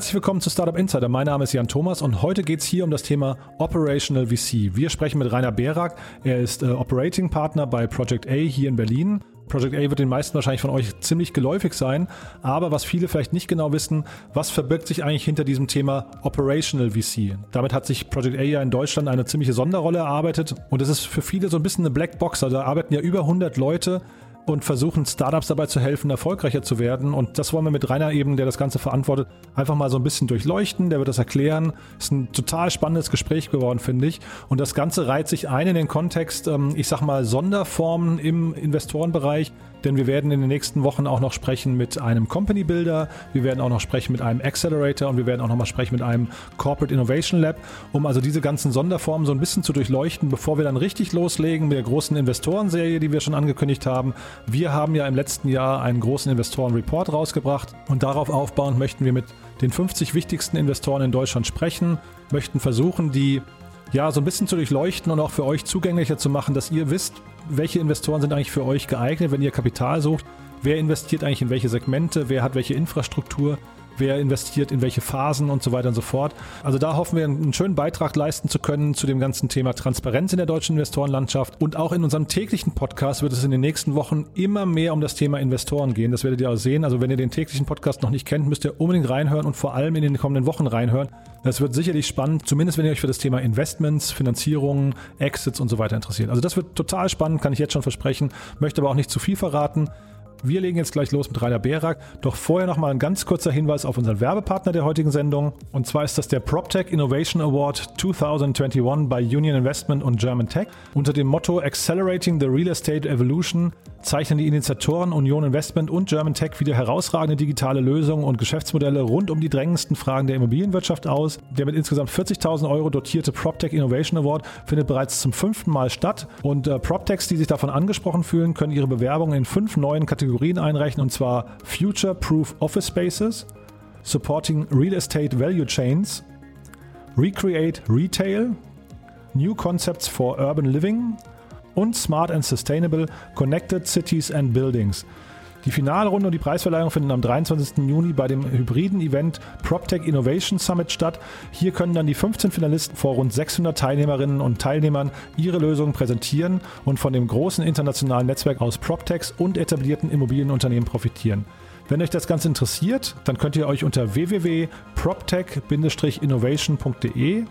Herzlich willkommen zu Startup Insider. Mein Name ist Jan Thomas und heute geht es hier um das Thema Operational VC. Wir sprechen mit Rainer Berak. Er ist äh, Operating Partner bei Project A hier in Berlin. Project A wird den meisten wahrscheinlich von euch ziemlich geläufig sein, aber was viele vielleicht nicht genau wissen, was verbirgt sich eigentlich hinter diesem Thema Operational VC? Damit hat sich Project A ja in Deutschland eine ziemliche Sonderrolle erarbeitet und es ist für viele so ein bisschen eine Blackbox. Also da arbeiten ja über 100 Leute und versuchen Startups dabei zu helfen, erfolgreicher zu werden. Und das wollen wir mit Rainer eben, der das Ganze verantwortet, einfach mal so ein bisschen durchleuchten. Der wird das erklären. Ist ein total spannendes Gespräch geworden, finde ich. Und das Ganze reiht sich ein in den Kontext, ähm, ich sag mal, Sonderformen im Investorenbereich denn wir werden in den nächsten Wochen auch noch sprechen mit einem Company Builder, wir werden auch noch sprechen mit einem Accelerator und wir werden auch noch mal sprechen mit einem Corporate Innovation Lab, um also diese ganzen Sonderformen so ein bisschen zu durchleuchten, bevor wir dann richtig loslegen mit der großen Investorenserie, die wir schon angekündigt haben. Wir haben ja im letzten Jahr einen großen Investoren-Report rausgebracht und darauf aufbauend möchten wir mit den 50 wichtigsten Investoren in Deutschland sprechen, möchten versuchen, die ja, so ein bisschen zu durchleuchten und auch für euch zugänglicher zu machen, dass ihr wisst, welche Investoren sind eigentlich für euch geeignet, wenn ihr Kapital sucht, wer investiert eigentlich in welche Segmente, wer hat welche Infrastruktur, wer investiert in welche Phasen und so weiter und so fort. Also da hoffen wir, einen schönen Beitrag leisten zu können zu dem ganzen Thema Transparenz in der deutschen Investorenlandschaft. Und auch in unserem täglichen Podcast wird es in den nächsten Wochen immer mehr um das Thema Investoren gehen. Das werdet ihr auch sehen. Also wenn ihr den täglichen Podcast noch nicht kennt, müsst ihr unbedingt reinhören und vor allem in den kommenden Wochen reinhören. Das wird sicherlich spannend, zumindest wenn ihr euch für das Thema Investments, Finanzierungen, Exits und so weiter interessiert. Also das wird total spannend, kann ich jetzt schon versprechen, möchte aber auch nicht zu viel verraten. Wir legen jetzt gleich los mit Rainer Berak. Doch vorher noch mal ein ganz kurzer Hinweis auf unseren Werbepartner der heutigen Sendung. Und zwar ist das der PropTech Innovation Award 2021 bei Union Investment und German Tech. Unter dem Motto Accelerating the Real Estate Evolution zeichnen die Initiatoren Union Investment und German Tech wieder herausragende digitale Lösungen und Geschäftsmodelle rund um die drängendsten Fragen der Immobilienwirtschaft aus. Der mit insgesamt 40.000 Euro dotierte PropTech Innovation Award findet bereits zum fünften Mal statt und äh, PropTechs, die sich davon angesprochen fühlen, können ihre Bewerbungen in fünf neuen Kategorien einreichen und zwar Future Proof Office Spaces, Supporting Real Estate Value Chains, Recreate Retail, New Concepts for Urban Living und Smart and Sustainable Connected Cities and Buildings. Die Finalrunde und die Preisverleihung finden am 23. Juni bei dem hybriden Event PropTech Innovation Summit statt. Hier können dann die 15 Finalisten vor rund 600 Teilnehmerinnen und Teilnehmern ihre Lösungen präsentieren und von dem großen internationalen Netzwerk aus PropTechs und etablierten Immobilienunternehmen profitieren. Wenn euch das Ganze interessiert, dann könnt ihr euch unter www.proptech-innovation.de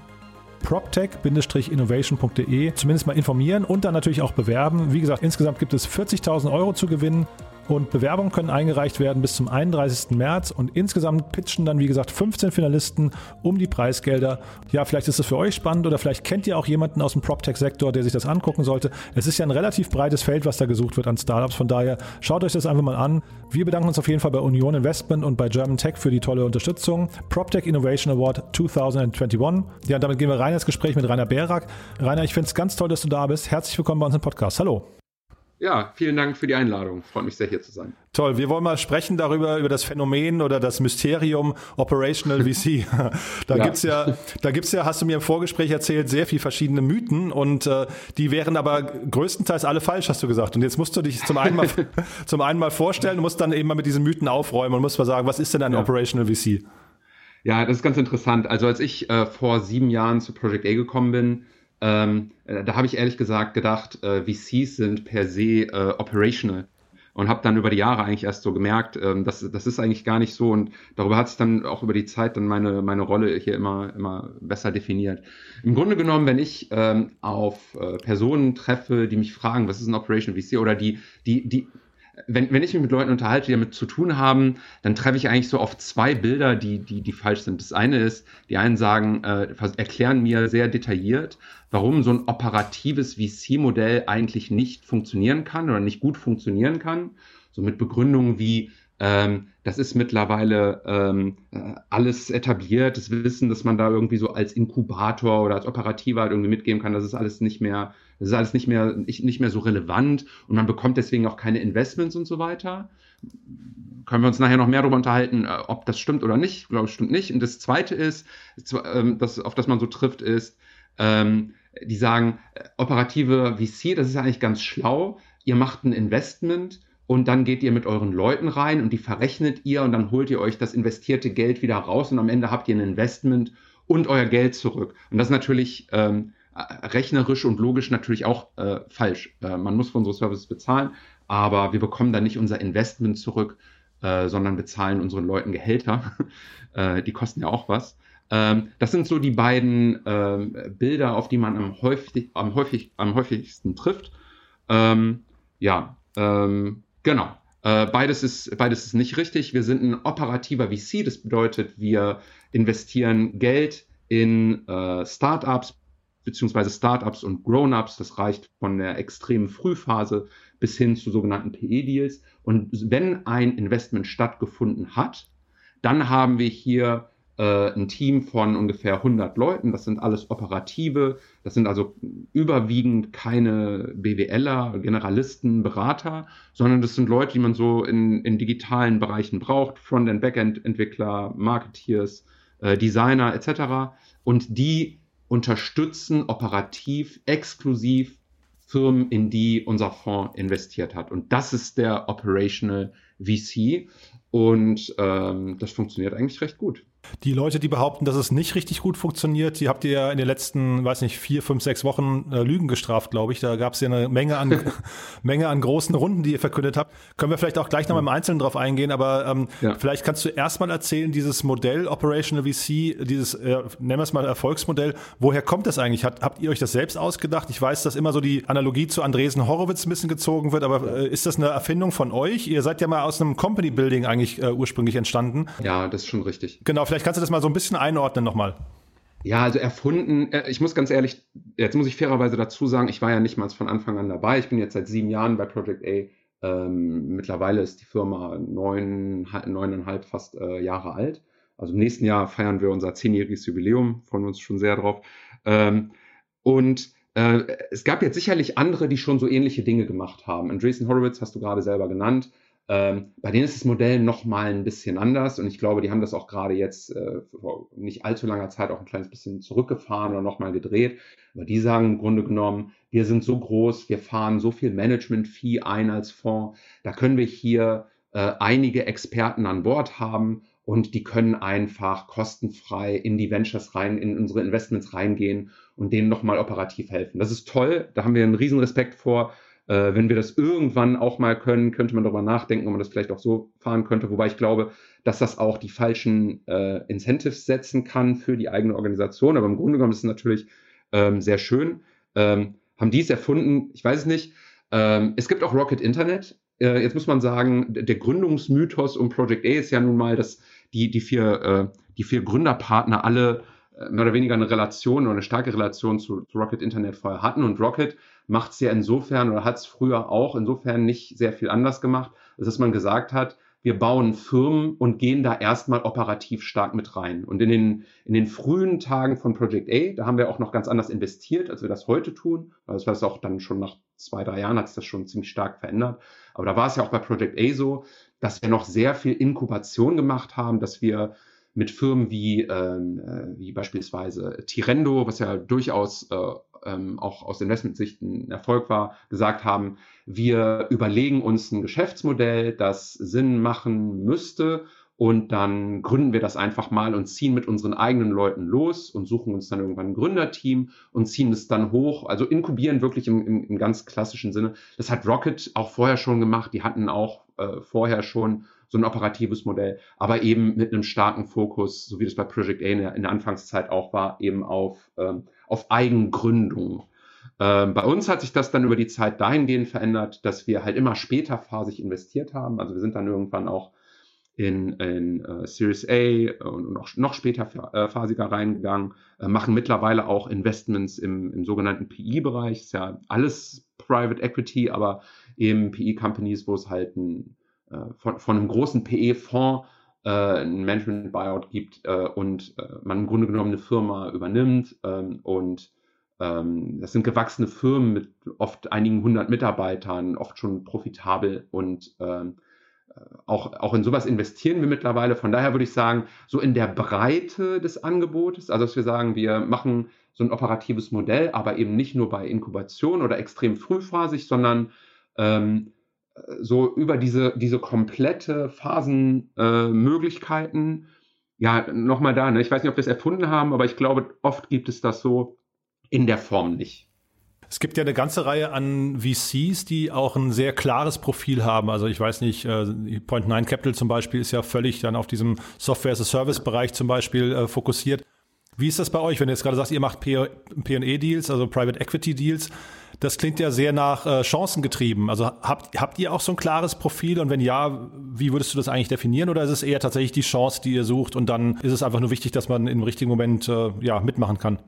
proptech-innovation.de zumindest mal informieren und dann natürlich auch bewerben. Wie gesagt, insgesamt gibt es 40.000 Euro zu gewinnen und Bewerbungen können eingereicht werden bis zum 31. März und insgesamt pitchen dann, wie gesagt, 15 Finalisten um die Preisgelder. Ja, vielleicht ist es für euch spannend oder vielleicht kennt ihr auch jemanden aus dem PropTech-Sektor, der sich das angucken sollte. Es ist ja ein relativ breites Feld, was da gesucht wird an Startups. Von daher schaut euch das einfach mal an. Wir bedanken uns auf jeden Fall bei Union Investment und bei German Tech für die tolle Unterstützung. PropTech Innovation Award 2021. Ja, damit gehen wir rein ins Gespräch mit Rainer Berak. Rainer, ich finde es ganz toll, dass du da bist. Herzlich willkommen bei uns im Podcast. Hallo. Ja, vielen Dank für die Einladung. Freut mich sehr, hier zu sein. Toll. Wir wollen mal sprechen darüber, über das Phänomen oder das Mysterium Operational VC. da ja. gibt's ja, da gibt's ja, hast du mir im Vorgespräch erzählt, sehr viel verschiedene Mythen und äh, die wären aber größtenteils alle falsch, hast du gesagt. Und jetzt musst du dich zum einen mal, zum einen mal vorstellen, du musst dann eben mal mit diesen Mythen aufräumen und musst mal sagen, was ist denn ein ja. Operational VC? Ja, das ist ganz interessant. Also als ich äh, vor sieben Jahren zu Project A gekommen bin, ähm, äh, da habe ich ehrlich gesagt gedacht, äh, VCs sind per se äh, operational und habe dann über die Jahre eigentlich erst so gemerkt, ähm, dass das ist eigentlich gar nicht so und darüber hat sich dann auch über die Zeit dann meine meine Rolle hier immer immer besser definiert. Im Grunde genommen, wenn ich ähm, auf äh, Personen treffe, die mich fragen, was ist ein Operational VC oder die die die wenn, wenn ich mich mit Leuten unterhalte, die damit zu tun haben, dann treffe ich eigentlich so auf zwei Bilder, die, die, die falsch sind. Das eine ist, die einen sagen, äh, erklären mir sehr detailliert, warum so ein operatives VC-Modell eigentlich nicht funktionieren kann oder nicht gut funktionieren kann. So mit Begründungen wie, ähm, das ist mittlerweile ähm, äh, alles etabliert, das Wissen, dass man da irgendwie so als Inkubator oder als Operativer halt irgendwie mitgeben kann, das ist alles nicht mehr, das ist alles nicht mehr, nicht, mehr so relevant und man bekommt deswegen auch keine Investments und so weiter. Können wir uns nachher noch mehr darüber unterhalten, äh, ob das stimmt oder nicht? Ich glaube, es stimmt nicht. Und das zweite ist, ähm, das, auf das man so trifft, ist, ähm, die sagen, äh, operative VC, das ist eigentlich ganz schlau. Ihr macht ein Investment und dann geht ihr mit euren Leuten rein und die verrechnet ihr und dann holt ihr euch das investierte Geld wieder raus und am Ende habt ihr ein Investment und euer Geld zurück. Und das ist natürlich ähm, rechnerisch und logisch natürlich auch äh, falsch. Äh, man muss für unsere Services bezahlen, aber wir bekommen dann nicht unser Investment zurück, äh, sondern bezahlen unseren Leuten Gehälter. Äh, die kosten ja auch was. Ähm, das sind so die beiden ähm, Bilder, auf die man am, häufig, am, häufig, am häufigsten trifft. Ähm, ja, ähm, genau. Äh, beides, ist, beides ist nicht richtig. Wir sind ein operativer VC. Das bedeutet, wir investieren Geld in äh, Startups beziehungsweise Startups und Grown-ups. Das reicht von der extremen Frühphase bis hin zu sogenannten PE-Deals. Und wenn ein Investment stattgefunden hat, dann haben wir hier äh, ein Team von ungefähr 100 Leuten. Das sind alles Operative. Das sind also überwiegend keine BWLer, Generalisten, Berater, sondern das sind Leute, die man so in, in digitalen Bereichen braucht. Frontend, Backend-Entwickler, Marketeers, äh, Designer etc. Und die unterstützen operativ exklusiv Firmen, in die unser Fonds investiert hat. Und das ist der Operational VC. Und ähm, das funktioniert eigentlich recht gut. Die Leute, die behaupten, dass es nicht richtig gut funktioniert, die habt ihr ja in den letzten, weiß nicht, vier, fünf, sechs Wochen äh, Lügen gestraft, glaube ich. Da gab es ja eine Menge an, Menge an großen Runden, die ihr verkündet habt. Können wir vielleicht auch gleich nochmal im Einzelnen drauf eingehen, aber ähm, ja. vielleicht kannst du erstmal erzählen, dieses Modell Operational VC, dieses, äh, nennen wir es mal Erfolgsmodell, woher kommt das eigentlich? Hat, habt ihr euch das selbst ausgedacht? Ich weiß, dass immer so die Analogie zu Andresen Horowitz ein bisschen gezogen wird, aber äh, ist das eine Erfindung von euch? Ihr seid ja mal aus einem Company Building eigentlich äh, ursprünglich entstanden. Ja, das ist schon richtig. Genau, vielleicht kannst du das mal so ein bisschen einordnen nochmal. Ja, also erfunden, äh, ich muss ganz ehrlich, jetzt muss ich fairerweise dazu sagen, ich war ja nicht mal von Anfang an dabei. Ich bin jetzt seit sieben Jahren bei Project A. Ähm, mittlerweile ist die Firma neun, neuneinhalb fast äh, Jahre alt. Also im nächsten Jahr feiern wir unser zehnjähriges Jubiläum, freuen uns schon sehr drauf. Ähm, und äh, es gab jetzt sicherlich andere, die schon so ähnliche Dinge gemacht haben. Andreessen Horowitz hast du gerade selber genannt. Ähm, bei denen ist das Modell noch mal ein bisschen anders und ich glaube, die haben das auch gerade jetzt äh, vor nicht allzu langer Zeit auch ein kleines bisschen zurückgefahren oder noch mal gedreht. Aber die sagen im Grunde genommen, wir sind so groß, wir fahren so viel Management-Fee ein als Fonds, da können wir hier äh, einige Experten an Bord haben und die können einfach kostenfrei in die Ventures rein, in unsere Investments reingehen und denen nochmal operativ helfen. Das ist toll, da haben wir einen riesen Respekt vor. Äh, wenn wir das irgendwann auch mal können, könnte man darüber nachdenken, ob man das vielleicht auch so fahren könnte. Wobei ich glaube, dass das auch die falschen äh, Incentives setzen kann für die eigene Organisation. Aber im Grunde genommen ist es natürlich ähm, sehr schön. Ähm, haben die es erfunden? Ich weiß es nicht. Ähm, es gibt auch Rocket Internet. Äh, jetzt muss man sagen, der Gründungsmythos um Project A ist ja nun mal, dass die, die, vier, äh, die vier Gründerpartner alle äh, mehr oder weniger eine Relation oder eine starke Relation zu, zu Rocket Internet vorher hatten. Und Rocket macht es ja insofern oder hat es früher auch insofern nicht sehr viel anders gemacht, dass man gesagt hat, wir bauen Firmen und gehen da erstmal operativ stark mit rein. Und in den, in den frühen Tagen von Project A, da haben wir auch noch ganz anders investiert, als wir das heute tun. Das war auch dann schon nach zwei, drei Jahren hat sich das schon ziemlich stark verändert. Aber da war es ja auch bei Project A so, dass wir noch sehr viel Inkubation gemacht haben, dass wir mit Firmen wie, ähm, äh, wie beispielsweise Tirendo, was ja durchaus äh, ähm, auch aus Investmentsicht ein Erfolg war, gesagt haben, wir überlegen uns ein Geschäftsmodell, das Sinn machen müsste und dann gründen wir das einfach mal und ziehen mit unseren eigenen Leuten los und suchen uns dann irgendwann ein Gründerteam und ziehen es dann hoch. Also inkubieren wirklich im, im, im ganz klassischen Sinne. Das hat Rocket auch vorher schon gemacht. Die hatten auch äh, vorher schon so ein operatives Modell, aber eben mit einem starken Fokus, so wie das bei Project A in der, in der Anfangszeit auch war, eben auf, ähm, auf Eigengründung. Ähm, bei uns hat sich das dann über die Zeit dahingehend verändert, dass wir halt immer später phasig investiert haben. Also wir sind dann irgendwann auch in, in uh, Series A und noch, noch später äh, phasiger reingegangen, äh, machen mittlerweile auch Investments im, im sogenannten PE-Bereich. Ist ja alles Private Equity, aber eben PE-Companies, wo es halt ein äh, von, von einem großen PE-Fonds äh, ein Management-Buyout gibt äh, und äh, man im Grunde genommen eine Firma übernimmt ähm, und ähm, das sind gewachsene Firmen mit oft einigen hundert Mitarbeitern, oft schon profitabel und ähm, äh, auch, auch in sowas investieren wir mittlerweile. Von daher würde ich sagen, so in der Breite des Angebotes, also dass wir sagen, wir machen so ein operatives Modell, aber eben nicht nur bei Inkubation oder extrem frühphasig, sondern ähm, so über diese, diese komplette Phasenmöglichkeiten, äh, ja, nochmal da, ne? ich weiß nicht, ob wir es erfunden haben, aber ich glaube, oft gibt es das so in der Form nicht. Es gibt ja eine ganze Reihe an VCs, die auch ein sehr klares Profil haben. Also ich weiß nicht, äh, Point 9 Capital zum Beispiel ist ja völlig dann auf diesem Software-as-a-Service-Bereich zum Beispiel äh, fokussiert. Wie ist das bei euch, wenn du jetzt gerade sagst, ihr macht P&E-Deals, also Private Equity-Deals? Das klingt ja sehr nach äh, Chancen getrieben. Also habt, habt ihr auch so ein klares Profil? Und wenn ja, wie würdest du das eigentlich definieren? Oder ist es eher tatsächlich die Chance, die ihr sucht und dann ist es einfach nur wichtig, dass man im richtigen Moment äh, ja, mitmachen kann?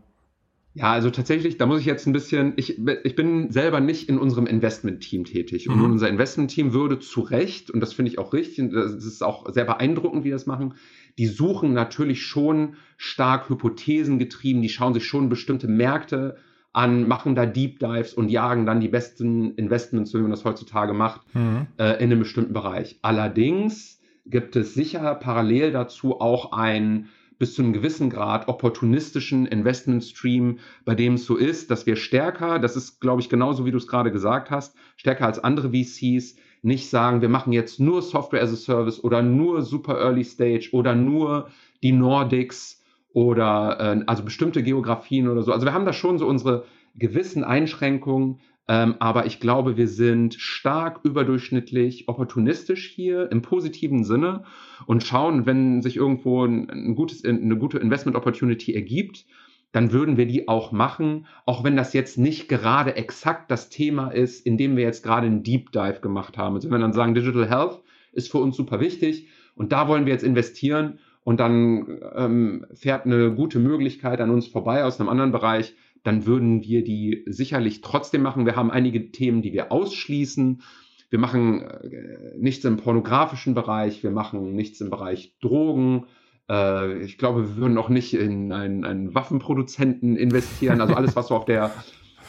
Ja, also tatsächlich, da muss ich jetzt ein bisschen, ich, ich bin selber nicht in unserem Investment-Team tätig. Mhm. Und unser Investment-Team würde zu Recht, und das finde ich auch richtig, das ist auch sehr beeindruckend, wie das machen, die suchen natürlich schon stark Hypothesen getrieben, die schauen sich schon bestimmte Märkte an, machen da Deep Dives und jagen dann die besten Investments, wie man das heutzutage macht, mhm. äh, in einem bestimmten Bereich. Allerdings gibt es sicher parallel dazu auch ein bis zu einem gewissen Grad opportunistischen Investmentstream, bei dem es so ist, dass wir stärker, das ist, glaube ich, genauso wie du es gerade gesagt hast, stärker als andere VCs, nicht sagen, wir machen jetzt nur Software as a Service oder nur Super Early Stage oder nur die Nordics oder äh, also bestimmte Geografien oder so. Also wir haben da schon so unsere gewissen Einschränkungen, ähm, aber ich glaube, wir sind stark überdurchschnittlich opportunistisch hier im positiven Sinne und schauen, wenn sich irgendwo ein, ein gutes, eine gute Investment Opportunity ergibt, dann würden wir die auch machen, auch wenn das jetzt nicht gerade exakt das Thema ist, in dem wir jetzt gerade einen Deep Dive gemacht haben. Also wenn wir dann sagen, Digital Health ist für uns super wichtig und da wollen wir jetzt investieren und dann ähm, fährt eine gute Möglichkeit an uns vorbei aus einem anderen Bereich, dann würden wir die sicherlich trotzdem machen. Wir haben einige Themen, die wir ausschließen. Wir machen äh, nichts im pornografischen Bereich, wir machen nichts im Bereich Drogen. Äh, ich glaube, wir würden auch nicht in einen, einen Waffenproduzenten investieren. Also alles, was so auf der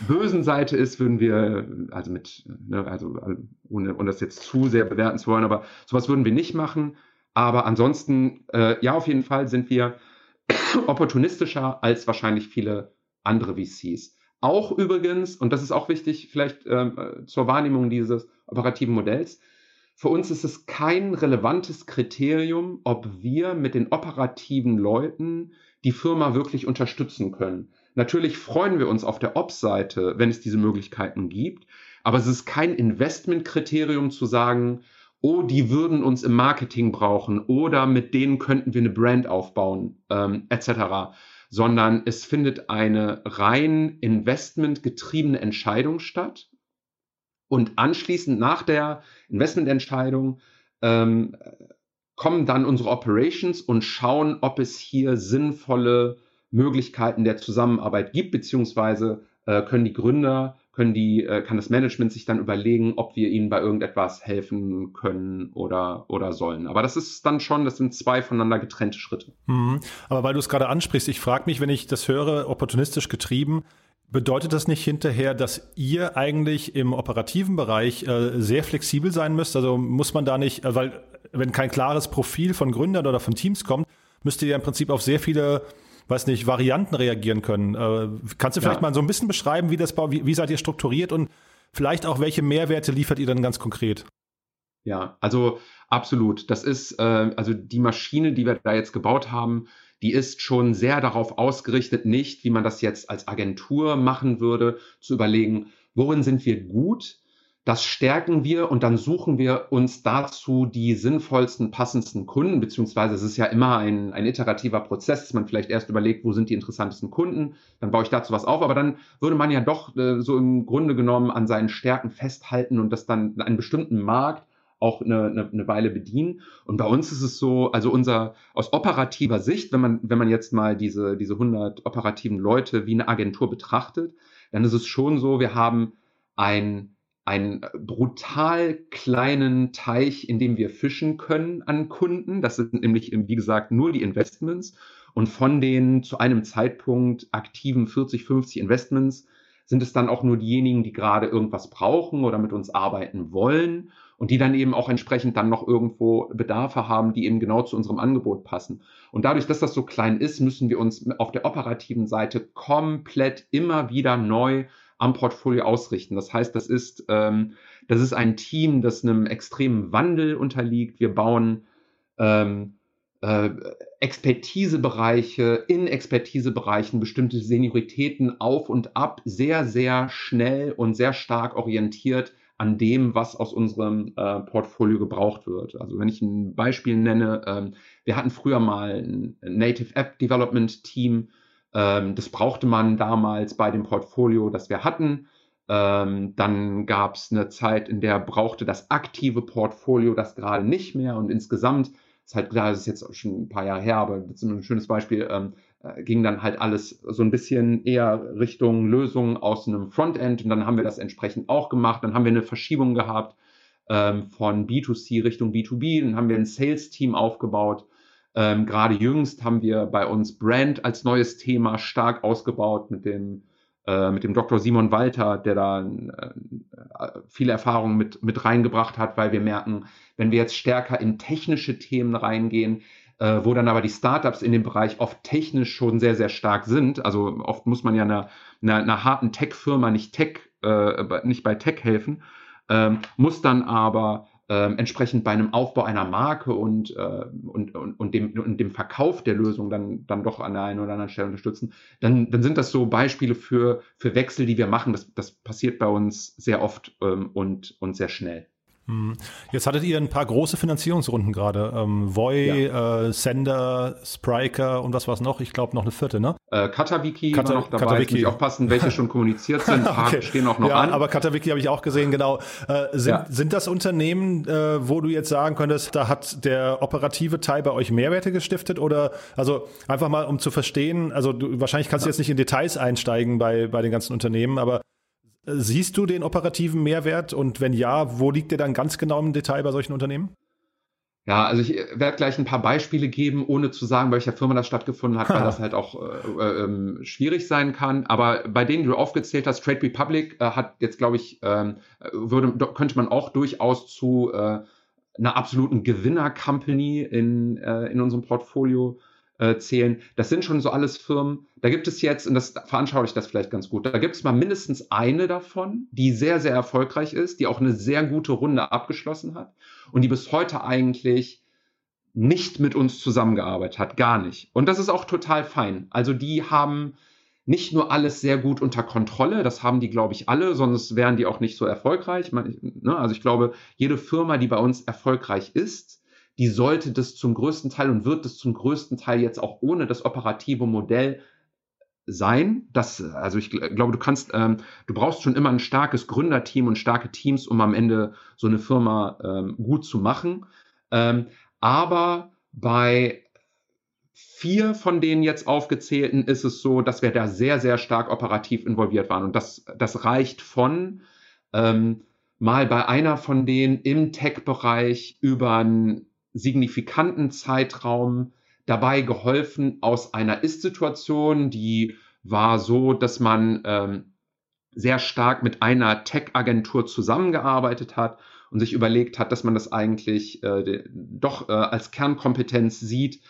bösen Seite ist, würden wir, also mit, ne, also ohne, ohne das jetzt zu sehr bewerten zu wollen, aber sowas würden wir nicht machen. Aber ansonsten, äh, ja, auf jeden Fall sind wir opportunistischer als wahrscheinlich viele andere VCs. Auch übrigens, und das ist auch wichtig vielleicht äh, zur Wahrnehmung dieses operativen Modells, für uns ist es kein relevantes Kriterium, ob wir mit den operativen Leuten die Firma wirklich unterstützen können. Natürlich freuen wir uns auf der Ops-Seite, wenn es diese Möglichkeiten gibt, aber es ist kein Investmentkriterium zu sagen, oh, die würden uns im Marketing brauchen oder mit denen könnten wir eine Brand aufbauen, ähm, etc sondern es findet eine rein investmentgetriebene Entscheidung statt. Und anschließend nach der Investmententscheidung ähm, kommen dann unsere Operations und schauen, ob es hier sinnvolle Möglichkeiten der Zusammenarbeit gibt, beziehungsweise äh, können die Gründer können die, äh, kann das Management sich dann überlegen, ob wir ihnen bei irgendetwas helfen können oder, oder sollen. Aber das ist dann schon, das sind zwei voneinander getrennte Schritte. Mhm. Aber weil du es gerade ansprichst, ich frage mich, wenn ich das höre, opportunistisch getrieben, Bedeutet das nicht hinterher, dass ihr eigentlich im operativen Bereich äh, sehr flexibel sein müsst? Also muss man da nicht, äh, weil wenn kein klares Profil von Gründern oder von Teams kommt, müsst ihr ja im Prinzip auf sehr viele weiß nicht, Varianten reagieren können. Äh, kannst du vielleicht ja. mal so ein bisschen beschreiben, wie das wie, wie seid ihr strukturiert und vielleicht auch welche Mehrwerte liefert ihr dann ganz konkret? Ja, also absolut. Das ist äh, also die Maschine, die wir da jetzt gebaut haben, die ist schon sehr darauf ausgerichtet, nicht, wie man das jetzt als Agentur machen würde, zu überlegen, worin sind wir gut, das stärken wir und dann suchen wir uns dazu die sinnvollsten, passendsten Kunden, beziehungsweise es ist ja immer ein, ein iterativer Prozess, dass man vielleicht erst überlegt, wo sind die interessantesten Kunden, dann baue ich dazu was auf, aber dann würde man ja doch äh, so im Grunde genommen an seinen Stärken festhalten und das dann einen bestimmten Markt auch eine, eine, eine Weile bedienen. Und bei uns ist es so, also unser, aus operativer Sicht, wenn man, wenn man jetzt mal diese, diese 100 operativen Leute wie eine Agentur betrachtet, dann ist es schon so, wir haben ein, einen brutal kleinen Teich, in dem wir fischen können an Kunden. Das sind nämlich, wie gesagt, nur die Investments. Und von den zu einem Zeitpunkt aktiven 40, 50 Investments sind es dann auch nur diejenigen, die gerade irgendwas brauchen oder mit uns arbeiten wollen und die dann eben auch entsprechend dann noch irgendwo Bedarfe haben, die eben genau zu unserem Angebot passen. Und dadurch, dass das so klein ist, müssen wir uns auf der operativen Seite komplett immer wieder neu am Portfolio ausrichten. Das heißt, das ist, ähm, Das ist ein Team, das einem extremen Wandel unterliegt. Wir bauen ähm, äh, Expertisebereiche, in Expertisebereichen bestimmte Senioritäten auf und ab, sehr, sehr schnell und sehr stark orientiert an dem, was aus unserem äh, Portfolio gebraucht wird. Also wenn ich ein Beispiel nenne, ähm, wir hatten früher mal ein Native App Development Team, ähm, das brauchte man damals bei dem Portfolio, das wir hatten. Ähm, dann gab es eine Zeit, in der brauchte das aktive Portfolio das gerade nicht mehr und insgesamt ist halt klar, das ist jetzt schon ein paar Jahre her, aber das ist ein schönes Beispiel, ähm, äh, ging dann halt alles so ein bisschen eher Richtung Lösungen aus einem Frontend und dann haben wir das entsprechend auch gemacht. Dann haben wir eine Verschiebung gehabt ähm, von B2C Richtung B2B, dann haben wir ein Sales-Team aufgebaut. Ähm, Gerade jüngst haben wir bei uns Brand als neues Thema stark ausgebaut mit dem äh, mit dem Dr. Simon Walter, der da äh, viele Erfahrungen mit, mit reingebracht hat, weil wir merken, wenn wir jetzt stärker in technische Themen reingehen, äh, wo dann aber die Startups in dem Bereich oft technisch schon sehr, sehr stark sind. Also oft muss man ja einer, einer, einer harten Tech-Firma nicht Tech, äh, nicht bei Tech helfen, ähm, muss dann aber äh, entsprechend bei einem Aufbau einer Marke und, äh, und, und, und, dem, und dem Verkauf der Lösung dann, dann doch an der einen oder anderen Stelle unterstützen, dann, dann sind das so Beispiele für, für Wechsel, die wir machen. Das, das passiert bei uns sehr oft ähm, und, und sehr schnell. Hm. Jetzt hattet ihr ein paar große Finanzierungsrunden gerade. Ähm, Voy, ja. äh, Sender, Spriker und was war es noch? Ich glaube noch eine vierte, ne? Äh, Katawiki Kata noch dabei. Katawiki. Jetzt aufpassen, welche schon kommuniziert sind. Ein okay. stehen auch noch ja, an. Aber Katawiki habe ich auch gesehen, genau. Äh, sind, ja. sind das Unternehmen, äh, wo du jetzt sagen könntest, da hat der operative Teil bei euch Mehrwerte gestiftet? Oder also einfach mal, um zu verstehen, also du, wahrscheinlich kannst du jetzt nicht in Details einsteigen bei, bei den ganzen Unternehmen, aber Siehst du den operativen Mehrwert und wenn ja, wo liegt der dann ganz genau im Detail bei solchen Unternehmen? Ja, also ich werde gleich ein paar Beispiele geben, ohne zu sagen, bei welcher Firma das stattgefunden hat, weil das halt auch äh, äh, schwierig sein kann. Aber bei denen, die du aufgezählt hast, Trade Republic äh, hat jetzt, glaube ich, ähm, würde, könnte man auch durchaus zu äh, einer absoluten Gewinner-Company in, äh, in unserem Portfolio äh, zählen. Das sind schon so alles Firmen. Da gibt es jetzt, und das veranschaulicht das vielleicht ganz gut, da gibt es mal mindestens eine davon, die sehr, sehr erfolgreich ist, die auch eine sehr gute Runde abgeschlossen hat und die bis heute eigentlich nicht mit uns zusammengearbeitet hat, gar nicht. Und das ist auch total fein. Also die haben nicht nur alles sehr gut unter Kontrolle, das haben die, glaube ich, alle, sonst wären die auch nicht so erfolgreich. Ne, also ich glaube, jede Firma, die bei uns erfolgreich ist, die sollte das zum größten Teil und wird das zum größten Teil jetzt auch ohne das operative Modell sein. Das, also ich glaube, du kannst, ähm, du brauchst schon immer ein starkes Gründerteam und starke Teams, um am Ende so eine Firma ähm, gut zu machen. Ähm, aber bei vier von den jetzt aufgezählten ist es so, dass wir da sehr, sehr stark operativ involviert waren. Und das, das reicht von ähm, mal bei einer von denen im Tech-Bereich über ein signifikanten Zeitraum dabei geholfen aus einer Ist-Situation, die war so, dass man ähm, sehr stark mit einer Tech-Agentur zusammengearbeitet hat und sich überlegt hat, dass man das eigentlich äh, doch äh, als Kernkompetenz sieht,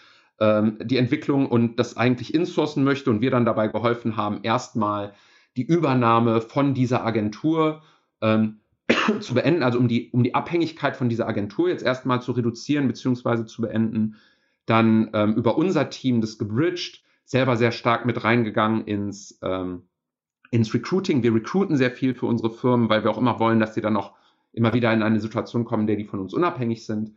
ähm, die Entwicklung und das eigentlich insourcen möchte und wir dann dabei geholfen haben, erstmal die Übernahme von dieser Agentur ähm, zu beenden, also um die, um die Abhängigkeit von dieser Agentur jetzt erstmal zu reduzieren bzw. zu beenden, dann ähm, über unser Team das gebridged, selber sehr stark mit reingegangen ins, ähm, ins Recruiting. Wir recruiten sehr viel für unsere Firmen, weil wir auch immer wollen, dass sie dann auch immer wieder in eine Situation kommen, der die von uns unabhängig sind,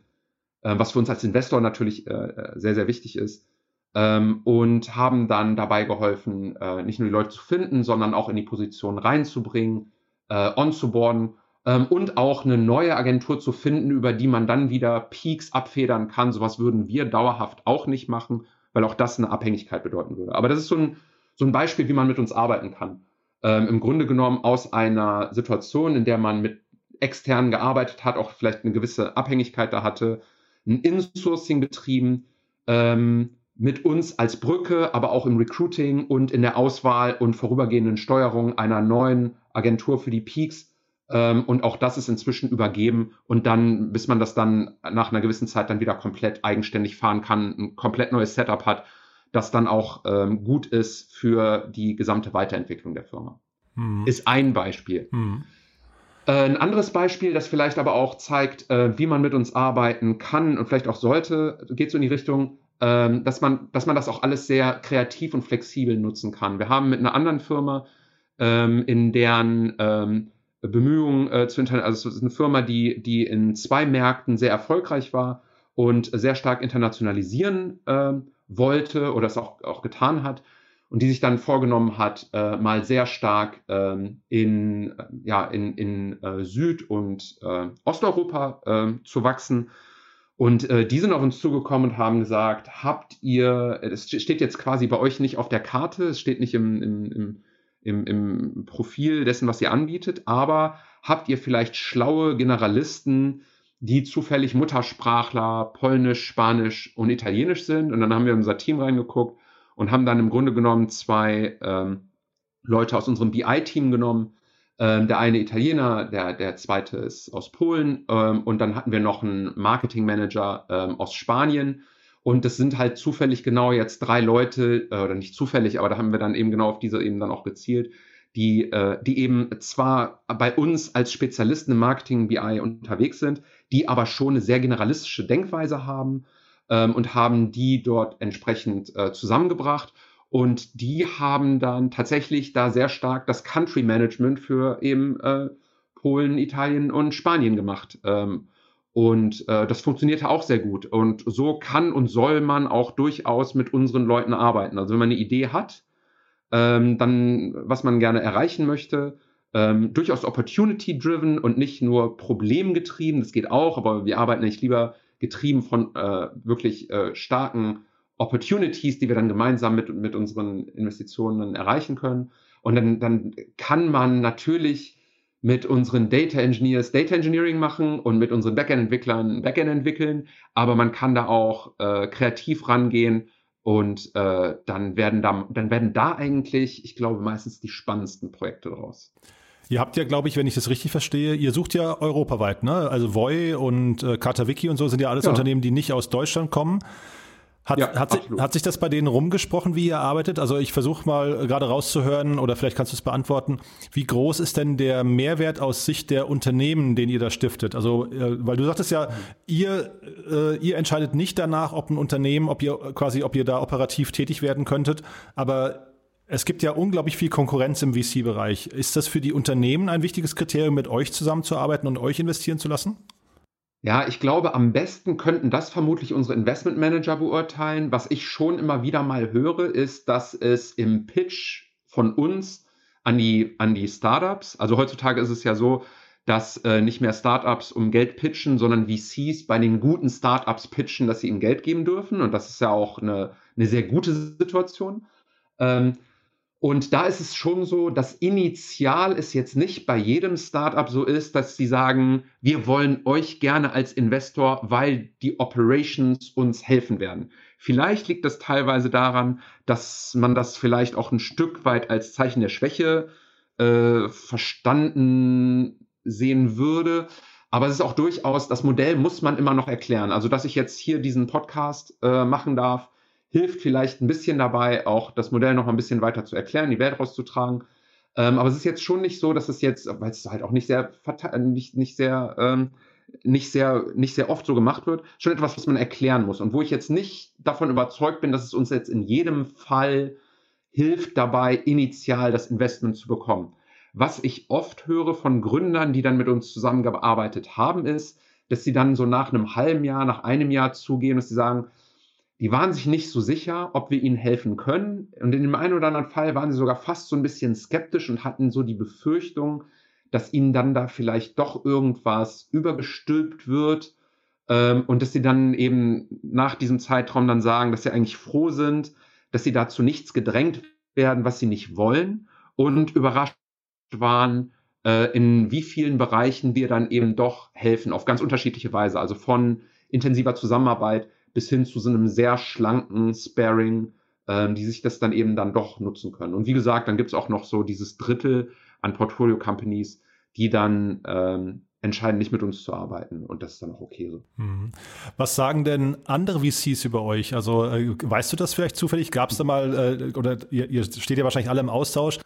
äh, was für uns als Investor natürlich äh, äh, sehr, sehr wichtig ist. Ähm, und haben dann dabei geholfen, äh, nicht nur die Leute zu finden, sondern auch in die Position reinzubringen, äh, onzuboarden ähm, und auch eine neue Agentur zu finden, über die man dann wieder Peaks abfedern kann. Sowas würden wir dauerhaft auch nicht machen, weil auch das eine Abhängigkeit bedeuten würde. Aber das ist so ein, so ein Beispiel, wie man mit uns arbeiten kann. Ähm, Im Grunde genommen aus einer Situation, in der man mit externen gearbeitet hat, auch vielleicht eine gewisse Abhängigkeit da hatte, ein Insourcing betrieben, ähm, mit uns als Brücke, aber auch im Recruiting und in der Auswahl und vorübergehenden Steuerung einer neuen Agentur für die Peaks und auch das ist inzwischen übergeben und dann, bis man das dann nach einer gewissen Zeit dann wieder komplett eigenständig fahren kann, ein komplett neues Setup hat, das dann auch ähm, gut ist für die gesamte Weiterentwicklung der Firma. Hm. Ist ein Beispiel. Hm. Äh, ein anderes Beispiel, das vielleicht aber auch zeigt, äh, wie man mit uns arbeiten kann und vielleicht auch sollte, geht so in die Richtung, ähm, dass, man, dass man das auch alles sehr kreativ und flexibel nutzen kann. Wir haben mit einer anderen Firma, ähm, in deren ähm, Bemühungen äh, zu internationalisieren, also es ist eine Firma, die, die in zwei Märkten sehr erfolgreich war und sehr stark internationalisieren äh, wollte oder es auch, auch getan hat und die sich dann vorgenommen hat, äh, mal sehr stark ähm, in, ja, in, in äh, Süd- und äh, Osteuropa äh, zu wachsen. Und äh, die sind auf uns zugekommen und haben gesagt, habt ihr, es steht jetzt quasi bei euch nicht auf der Karte, es steht nicht im, im, im, im, im Profil dessen, was ihr anbietet, aber habt ihr vielleicht schlaue Generalisten, die zufällig Muttersprachler Polnisch, Spanisch und Italienisch sind? Und dann haben wir in unser Team reingeguckt und haben dann im Grunde genommen zwei ähm, Leute aus unserem BI-Team genommen. Ähm, der eine Italiener, der, der zweite ist aus Polen ähm, und dann hatten wir noch einen Marketing-Manager ähm, aus Spanien. Und das sind halt zufällig genau jetzt drei Leute, äh, oder nicht zufällig, aber da haben wir dann eben genau auf diese eben dann auch gezielt, die, äh, die eben zwar bei uns als Spezialisten im Marketing BI unterwegs sind, die aber schon eine sehr generalistische Denkweise haben ähm, und haben die dort entsprechend äh, zusammengebracht. Und die haben dann tatsächlich da sehr stark das Country Management für eben äh, Polen, Italien und Spanien gemacht. Ähm, und äh, das funktionierte auch sehr gut. Und so kann und soll man auch durchaus mit unseren Leuten arbeiten. Also wenn man eine Idee hat, ähm, dann was man gerne erreichen möchte, ähm, durchaus opportunity-driven und nicht nur problemgetrieben. Das geht auch, aber wir arbeiten nicht lieber getrieben von äh, wirklich äh, starken Opportunities, die wir dann gemeinsam mit, mit unseren Investitionen erreichen können. Und dann, dann kann man natürlich mit unseren Data Engineers Data Engineering machen und mit unseren Backend-Entwicklern Backend entwickeln, aber man kann da auch äh, kreativ rangehen und äh, dann werden da dann werden da eigentlich, ich glaube, meistens die spannendsten Projekte draus. Ihr habt ja, glaube ich, wenn ich das richtig verstehe, ihr sucht ja europaweit, ne? Also Voi und äh, Katawiki und so sind ja alles ja. Unternehmen, die nicht aus Deutschland kommen. Hat, ja, hat, sich, hat, sich das bei denen rumgesprochen, wie ihr arbeitet? Also ich versuche mal gerade rauszuhören oder vielleicht kannst du es beantworten. Wie groß ist denn der Mehrwert aus Sicht der Unternehmen, den ihr da stiftet? Also, äh, weil du sagtest ja, ihr, äh, ihr entscheidet nicht danach, ob ein Unternehmen, ob ihr quasi, ob ihr da operativ tätig werden könntet, aber es gibt ja unglaublich viel Konkurrenz im VC-Bereich. Ist das für die Unternehmen ein wichtiges Kriterium, mit euch zusammenzuarbeiten und euch investieren zu lassen? Ja, ich glaube, am besten könnten das vermutlich unsere Investmentmanager beurteilen. Was ich schon immer wieder mal höre, ist, dass es im Pitch von uns an die, an die Startups, also heutzutage ist es ja so, dass äh, nicht mehr Startups um Geld pitchen, sondern VCs bei den guten Startups pitchen, dass sie ihnen Geld geben dürfen. Und das ist ja auch eine, eine sehr gute Situation. Ähm, und da ist es schon so, dass initial es jetzt nicht bei jedem Startup so ist, dass sie sagen, wir wollen euch gerne als Investor, weil die Operations uns helfen werden. Vielleicht liegt das teilweise daran, dass man das vielleicht auch ein Stück weit als Zeichen der Schwäche äh, verstanden sehen würde. Aber es ist auch durchaus, das Modell muss man immer noch erklären. Also, dass ich jetzt hier diesen Podcast äh, machen darf, hilft vielleicht ein bisschen dabei, auch das Modell noch ein bisschen weiter zu erklären, die Welt rauszutragen. Ähm, aber es ist jetzt schon nicht so, dass es jetzt, weil es halt auch nicht sehr, nicht, nicht sehr, ähm, nicht sehr, nicht sehr oft so gemacht wird, schon etwas, was man erklären muss. Und wo ich jetzt nicht davon überzeugt bin, dass es uns jetzt in jedem Fall hilft dabei, initial das Investment zu bekommen. Was ich oft höre von Gründern, die dann mit uns zusammengearbeitet haben, ist, dass sie dann so nach einem halben Jahr, nach einem Jahr zugehen, dass sie sagen, die waren sich nicht so sicher, ob wir ihnen helfen können. Und in dem einen oder anderen Fall waren sie sogar fast so ein bisschen skeptisch und hatten so die Befürchtung, dass ihnen dann da vielleicht doch irgendwas übergestülpt wird ähm, und dass sie dann eben nach diesem Zeitraum dann sagen, dass sie eigentlich froh sind, dass sie dazu nichts gedrängt werden, was sie nicht wollen und überrascht waren, äh, in wie vielen Bereichen wir dann eben doch helfen, auf ganz unterschiedliche Weise. Also von intensiver Zusammenarbeit bis hin zu so einem sehr schlanken Sparing, ähm, die sich das dann eben dann doch nutzen können. Und wie gesagt, dann gibt es auch noch so dieses Drittel an Portfolio-Companies, die dann ähm, entscheiden, nicht mit uns zu arbeiten. Und das ist dann auch okay so. Mhm. Was sagen denn andere VCs über euch? Also äh, weißt du das vielleicht zufällig? Gab es da mal, äh, oder ihr, ihr steht ja wahrscheinlich alle im Austausch,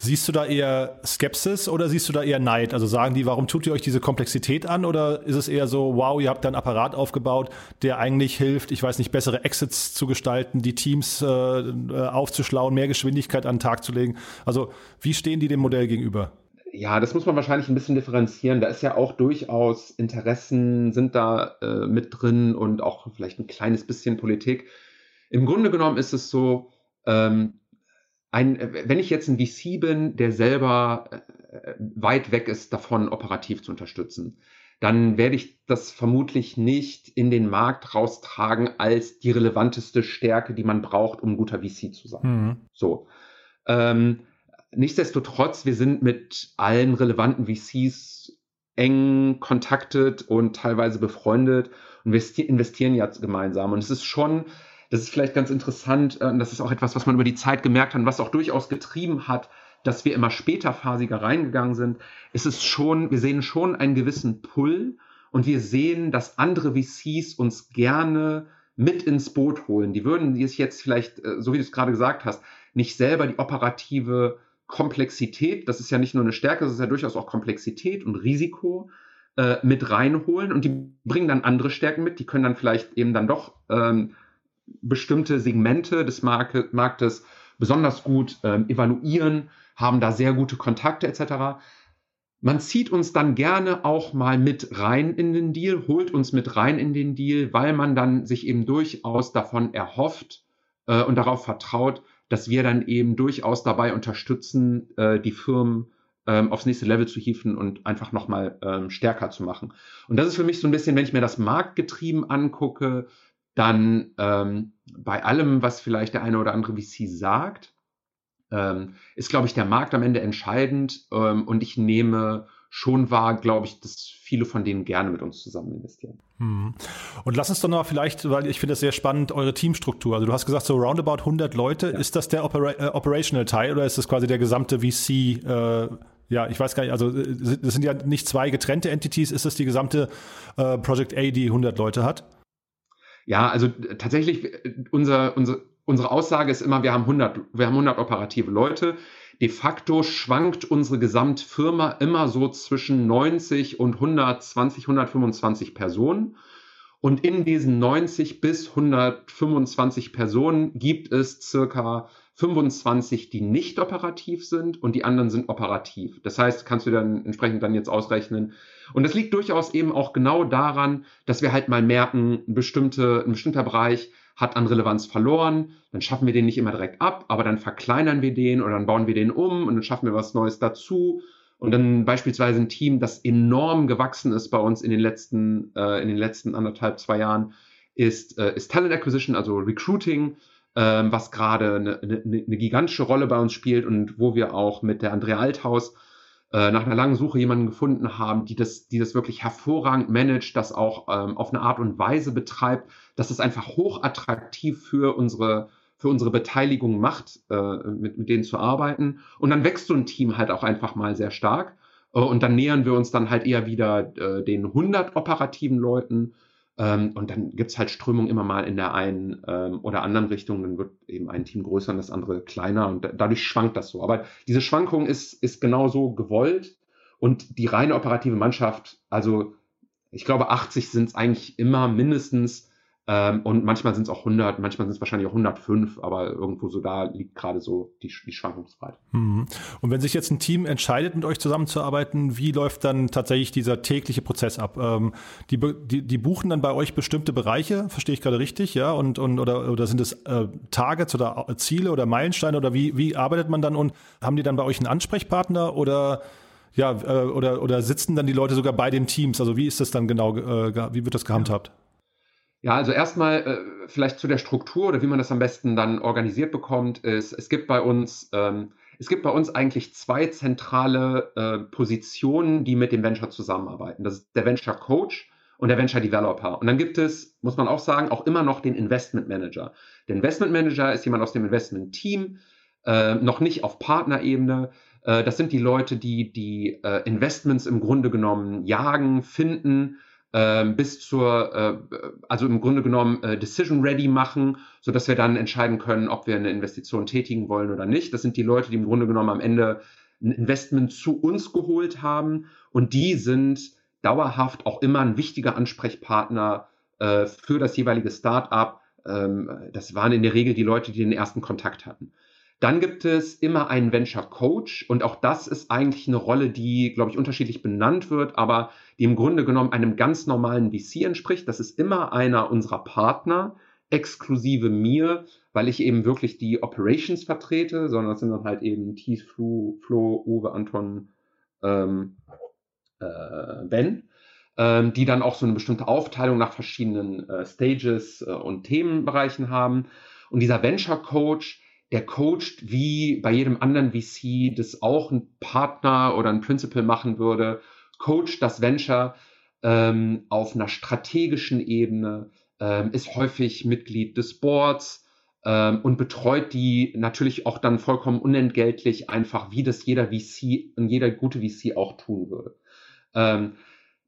Siehst du da eher Skepsis oder siehst du da eher Neid? Also sagen die, warum tut ihr euch diese Komplexität an? Oder ist es eher so, wow, ihr habt da einen Apparat aufgebaut, der eigentlich hilft, ich weiß nicht, bessere Exits zu gestalten, die Teams äh, äh aufzuschlauen, mehr Geschwindigkeit an den Tag zu legen? Also wie stehen die dem Modell gegenüber? Ja, das muss man wahrscheinlich ein bisschen differenzieren. Da ist ja auch durchaus Interessen sind da äh, mit drin und auch vielleicht ein kleines bisschen Politik. Im Grunde genommen ist es so, ähm, ein, wenn ich jetzt ein VC bin, der selber äh, weit weg ist davon, operativ zu unterstützen, dann werde ich das vermutlich nicht in den Markt raustragen als die relevanteste Stärke, die man braucht, um ein guter VC zu sein. Mhm. So. Ähm, nichtsdestotrotz, wir sind mit allen relevanten VCs eng kontaktet und teilweise befreundet und wir investieren ja gemeinsam. Und es ist schon, das ist vielleicht ganz interessant, äh, das ist auch etwas, was man über die Zeit gemerkt hat was auch durchaus getrieben hat, dass wir immer späterphasiger reingegangen sind. Es ist schon, wir sehen schon einen gewissen Pull und wir sehen, dass andere VCs uns gerne mit ins Boot holen. Die würden die es jetzt vielleicht, äh, so wie du es gerade gesagt hast, nicht selber die operative Komplexität, das ist ja nicht nur eine Stärke, das ist ja durchaus auch Komplexität und Risiko äh, mit reinholen und die bringen dann andere Stärken mit, die können dann vielleicht eben dann doch ähm, bestimmte Segmente des Marke, Marktes besonders gut ähm, evaluieren, haben da sehr gute Kontakte etc. Man zieht uns dann gerne auch mal mit rein in den Deal, holt uns mit rein in den Deal, weil man dann sich eben durchaus davon erhofft äh, und darauf vertraut, dass wir dann eben durchaus dabei unterstützen, äh, die Firmen ähm, aufs nächste Level zu hieven und einfach nochmal ähm, stärker zu machen. Und das ist für mich so ein bisschen, wenn ich mir das Marktgetrieben angucke, dann ähm, bei allem, was vielleicht der eine oder andere VC sagt, ähm, ist, glaube ich, der Markt am Ende entscheidend. Ähm, und ich nehme schon wahr, glaube ich, dass viele von denen gerne mit uns zusammen investieren. Hm. Und lass uns doch noch vielleicht, weil ich finde das sehr spannend, eure Teamstruktur. Also du hast gesagt, so roundabout 100 Leute. Ja. Ist das der Opera äh, Operational Teil oder ist das quasi der gesamte VC? Äh, ja, ich weiß gar nicht, also äh, das sind ja nicht zwei getrennte Entities. Ist das die gesamte äh, Project A, die 100 Leute hat? Ja, also tatsächlich, unser, unser, unsere Aussage ist immer, wir haben 100, wir haben 100 operative Leute de facto schwankt unsere Gesamtfirma immer so zwischen 90 und 120, 125 Personen. Und in diesen 90 bis 125 Personen gibt es circa 25, die nicht operativ sind und die anderen sind operativ. Das heißt, kannst du dann entsprechend dann jetzt ausrechnen. Und das liegt durchaus eben auch genau daran, dass wir halt mal merken, ein, bestimmte, ein bestimmter Bereich hat an Relevanz verloren, dann schaffen wir den nicht immer direkt ab, aber dann verkleinern wir den oder dann bauen wir den um und dann schaffen wir was Neues dazu. Und dann beispielsweise ein Team, das enorm gewachsen ist bei uns in den letzten, äh, in den letzten anderthalb, zwei Jahren, ist, äh, ist Talent Acquisition, also Recruiting, äh, was gerade eine, eine, eine gigantische Rolle bei uns spielt und wo wir auch mit der Andrea Althaus äh, nach einer langen Suche jemanden gefunden haben, die das, die das wirklich hervorragend managt, das auch ähm, auf eine Art und Weise betreibt, dass es einfach hochattraktiv für unsere für unsere Beteiligung macht, äh, mit, mit denen zu arbeiten. Und dann wächst so ein Team halt auch einfach mal sehr stark. Äh, und dann nähern wir uns dann halt eher wieder äh, den 100 operativen Leuten ähm, und dann gibt es halt Strömungen immer mal in der einen ähm, oder anderen Richtung. Dann wird eben ein Team größer und das andere kleiner und dadurch schwankt das so. Aber diese Schwankung ist, ist genauso gewollt und die reine operative Mannschaft, also ich glaube 80 sind es eigentlich immer mindestens ähm, und manchmal sind es auch 100, manchmal sind es wahrscheinlich auch 105, aber irgendwo so da liegt gerade so die, die Schwankungsbreite. Mhm. Und wenn sich jetzt ein Team entscheidet, mit euch zusammenzuarbeiten, wie läuft dann tatsächlich dieser tägliche Prozess ab? Ähm, die, die, die, buchen dann bei euch bestimmte Bereiche, verstehe ich gerade richtig, ja? Und, und oder, oder sind es äh, Targets oder Ziele oder Meilensteine oder wie, wie arbeitet man dann und haben die dann bei euch einen Ansprechpartner oder ja, äh, oder, oder sitzen dann die Leute sogar bei den Teams? Also wie ist das dann genau, äh, wie wird das gehandhabt? Ja. Ja, also erstmal äh, vielleicht zu der Struktur oder wie man das am besten dann organisiert bekommt, ist, es gibt bei uns, ähm, es gibt bei uns eigentlich zwei zentrale äh, Positionen, die mit dem Venture zusammenarbeiten. Das ist der Venture Coach und der Venture Developer. Und dann gibt es, muss man auch sagen, auch immer noch den Investment Manager. Der Investment Manager ist jemand aus dem Investment Team, äh, noch nicht auf Partnerebene. Äh, das sind die Leute, die die äh, Investments im Grunde genommen jagen, finden, bis zur, äh, also im Grunde genommen äh, Decision Ready machen, so dass wir dann entscheiden können, ob wir eine Investition tätigen wollen oder nicht. Das sind die Leute, die im Grunde genommen am Ende ein Investment zu uns geholt haben und die sind dauerhaft auch immer ein wichtiger Ansprechpartner äh, für das jeweilige Startup. Ähm, das waren in der Regel die Leute, die den ersten Kontakt hatten. Dann gibt es immer einen Venture Coach und auch das ist eigentlich eine Rolle, die, glaube ich, unterschiedlich benannt wird, aber die im Grunde genommen einem ganz normalen VC entspricht. Das ist immer einer unserer Partner, exklusive mir, weil ich eben wirklich die Operations vertrete, sondern das sind dann halt eben Thies, Flo, Flo Uwe, Anton, ähm, äh, Ben, ähm, die dann auch so eine bestimmte Aufteilung nach verschiedenen äh, Stages äh, und Themenbereichen haben. Und dieser Venture Coach, der coacht wie bei jedem anderen VC, das auch ein Partner oder ein Principal machen würde, coacht das Venture ähm, auf einer strategischen Ebene, ähm, ist häufig Mitglied des Boards ähm, und betreut die natürlich auch dann vollkommen unentgeltlich einfach, wie das jeder VC und jeder gute VC auch tun würde. Ähm,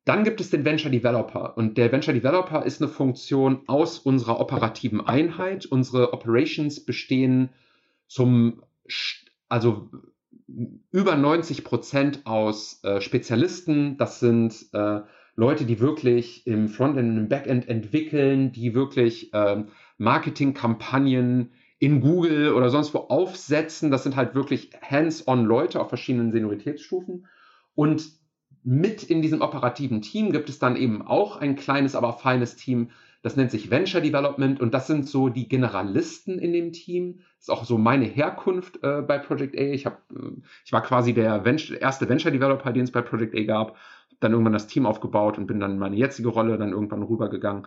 dann gibt es den Venture Developer und der Venture Developer ist eine Funktion aus unserer operativen Einheit. Unsere Operations bestehen zum, also über 90 Prozent aus äh, Spezialisten. Das sind äh, Leute, die wirklich im Frontend und im Backend entwickeln, die wirklich äh, Marketingkampagnen in Google oder sonst wo aufsetzen. Das sind halt wirklich hands-on Leute auf verschiedenen Senioritätsstufen. Und mit in diesem operativen Team gibt es dann eben auch ein kleines, aber feines Team, das nennt sich Venture Development und das sind so die Generalisten in dem Team. Das ist auch so meine Herkunft äh, bei Project A. Ich, hab, äh, ich war quasi der Venture, erste Venture Developer, den es bei Project A gab. Dann irgendwann das Team aufgebaut und bin dann in meine jetzige Rolle dann irgendwann rübergegangen.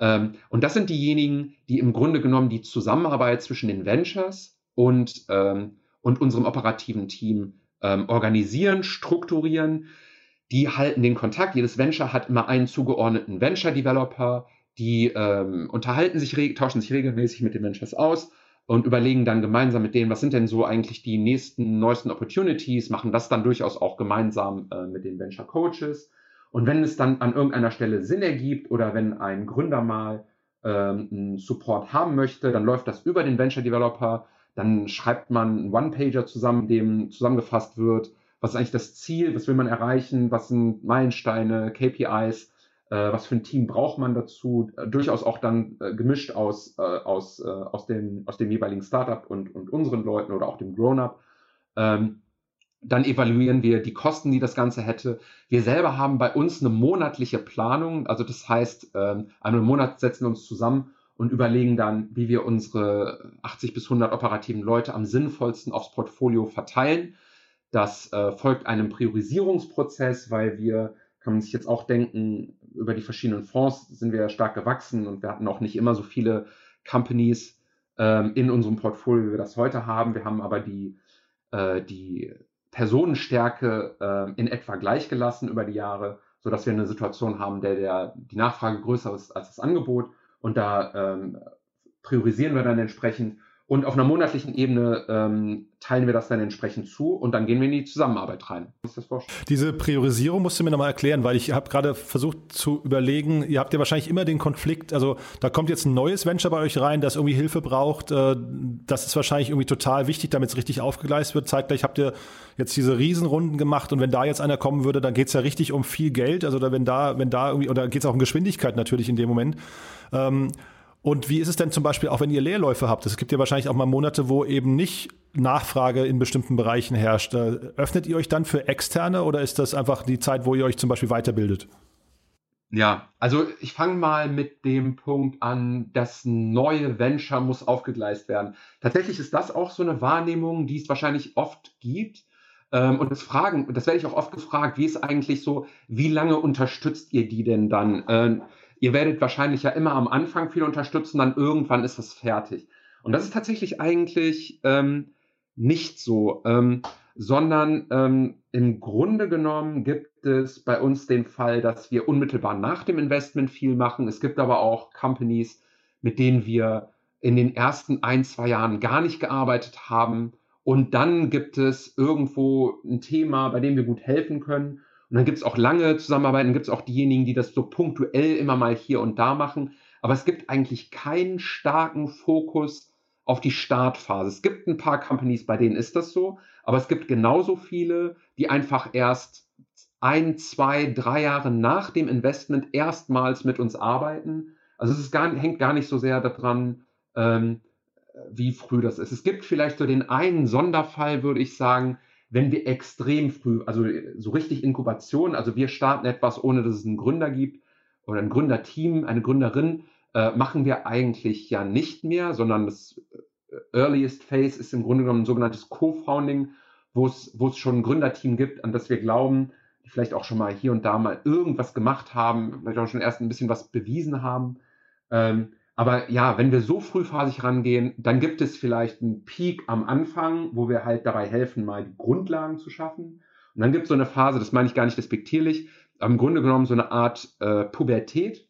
Ähm, und das sind diejenigen, die im Grunde genommen die Zusammenarbeit zwischen den Ventures und, ähm, und unserem operativen Team ähm, organisieren, strukturieren. Die halten den Kontakt. Jedes Venture hat immer einen zugeordneten Venture Developer, die ähm, unterhalten sich, tauschen sich regelmäßig mit den Ventures aus und überlegen dann gemeinsam mit denen, was sind denn so eigentlich die nächsten, neuesten Opportunities, machen das dann durchaus auch gemeinsam äh, mit den Venture Coaches. Und wenn es dann an irgendeiner Stelle Sinn ergibt oder wenn ein Gründer mal ähm, einen Support haben möchte, dann läuft das über den Venture Developer, dann schreibt man einen One-Pager zusammen, dem zusammengefasst wird, was ist eigentlich das Ziel, was will man erreichen, was sind Meilensteine, KPIs was für ein Team braucht man dazu, äh, durchaus auch dann äh, gemischt aus, äh, aus, äh, aus, dem, aus dem jeweiligen Startup und, und unseren Leuten oder auch dem Grown-up. Ähm, dann evaluieren wir die Kosten, die das Ganze hätte. Wir selber haben bei uns eine monatliche Planung, also das heißt, ähm, einmal im Monat setzen wir uns zusammen und überlegen dann, wie wir unsere 80 bis 100 operativen Leute am sinnvollsten aufs Portfolio verteilen. Das äh, folgt einem Priorisierungsprozess, weil wir kann man sich jetzt auch denken, über die verschiedenen Fonds sind wir stark gewachsen und wir hatten auch nicht immer so viele Companies ähm, in unserem Portfolio, wie wir das heute haben. Wir haben aber die, äh, die Personenstärke äh, in etwa gleich gelassen über die Jahre, sodass wir eine Situation haben, der, der die Nachfrage größer ist als das Angebot. Und da ähm, priorisieren wir dann entsprechend und auf einer monatlichen Ebene ähm, teilen wir das dann entsprechend zu und dann gehen wir in die Zusammenarbeit rein. Diese Priorisierung musst du mir nochmal erklären, weil ich habe gerade versucht zu überlegen, ihr habt ja wahrscheinlich immer den Konflikt, also da kommt jetzt ein neues Venture bei euch rein, das irgendwie Hilfe braucht. Äh, das ist wahrscheinlich irgendwie total wichtig, damit es richtig aufgegleist wird. Zeitgleich habt ihr jetzt diese Riesenrunden gemacht und wenn da jetzt einer kommen würde, dann geht es ja richtig um viel Geld. Also da, wenn da, wenn da irgendwie, oder geht es auch um Geschwindigkeit natürlich in dem Moment. Ähm, und wie ist es denn zum Beispiel auch, wenn ihr Leerläufe habt? Es gibt ja wahrscheinlich auch mal Monate, wo eben nicht Nachfrage in bestimmten Bereichen herrscht. Äh, öffnet ihr euch dann für Externe oder ist das einfach die Zeit, wo ihr euch zum Beispiel weiterbildet? Ja, also ich fange mal mit dem Punkt an, das neue Venture muss aufgegleist werden. Tatsächlich ist das auch so eine Wahrnehmung, die es wahrscheinlich oft gibt. Ähm, und das Fragen, das werde ich auch oft gefragt, wie ist eigentlich so, wie lange unterstützt ihr die denn dann? Ihr werdet wahrscheinlich ja immer am Anfang viel unterstützen, dann irgendwann ist das fertig. Und das ist tatsächlich eigentlich ähm, nicht so, ähm, sondern ähm, im Grunde genommen gibt es bei uns den Fall, dass wir unmittelbar nach dem Investment viel machen. Es gibt aber auch Companies, mit denen wir in den ersten ein, zwei Jahren gar nicht gearbeitet haben. Und dann gibt es irgendwo ein Thema, bei dem wir gut helfen können. Und dann gibt es auch lange Zusammenarbeiten, gibt es auch diejenigen, die das so punktuell immer mal hier und da machen. Aber es gibt eigentlich keinen starken Fokus auf die Startphase. Es gibt ein paar Companies, bei denen ist das so, aber es gibt genauso viele, die einfach erst ein, zwei, drei Jahre nach dem Investment erstmals mit uns arbeiten. Also es gar, hängt gar nicht so sehr daran, ähm, wie früh das ist. Es gibt vielleicht so den einen Sonderfall, würde ich sagen, wenn wir extrem früh, also so richtig Inkubation, also wir starten etwas, ohne dass es einen Gründer gibt oder ein Gründerteam, eine Gründerin, äh, machen wir eigentlich ja nicht mehr, sondern das äh, Earliest Phase ist im Grunde genommen ein sogenanntes Co-Founding, wo es, wo es schon ein Gründerteam gibt, an das wir glauben, die vielleicht auch schon mal hier und da mal irgendwas gemacht haben, vielleicht auch schon erst ein bisschen was bewiesen haben. Ähm, aber ja, wenn wir so frühphasig rangehen, dann gibt es vielleicht einen Peak am Anfang, wo wir halt dabei helfen, mal die Grundlagen zu schaffen. Und dann gibt es so eine Phase, das meine ich gar nicht despektierlich, aber im Grunde genommen so eine Art äh, Pubertät,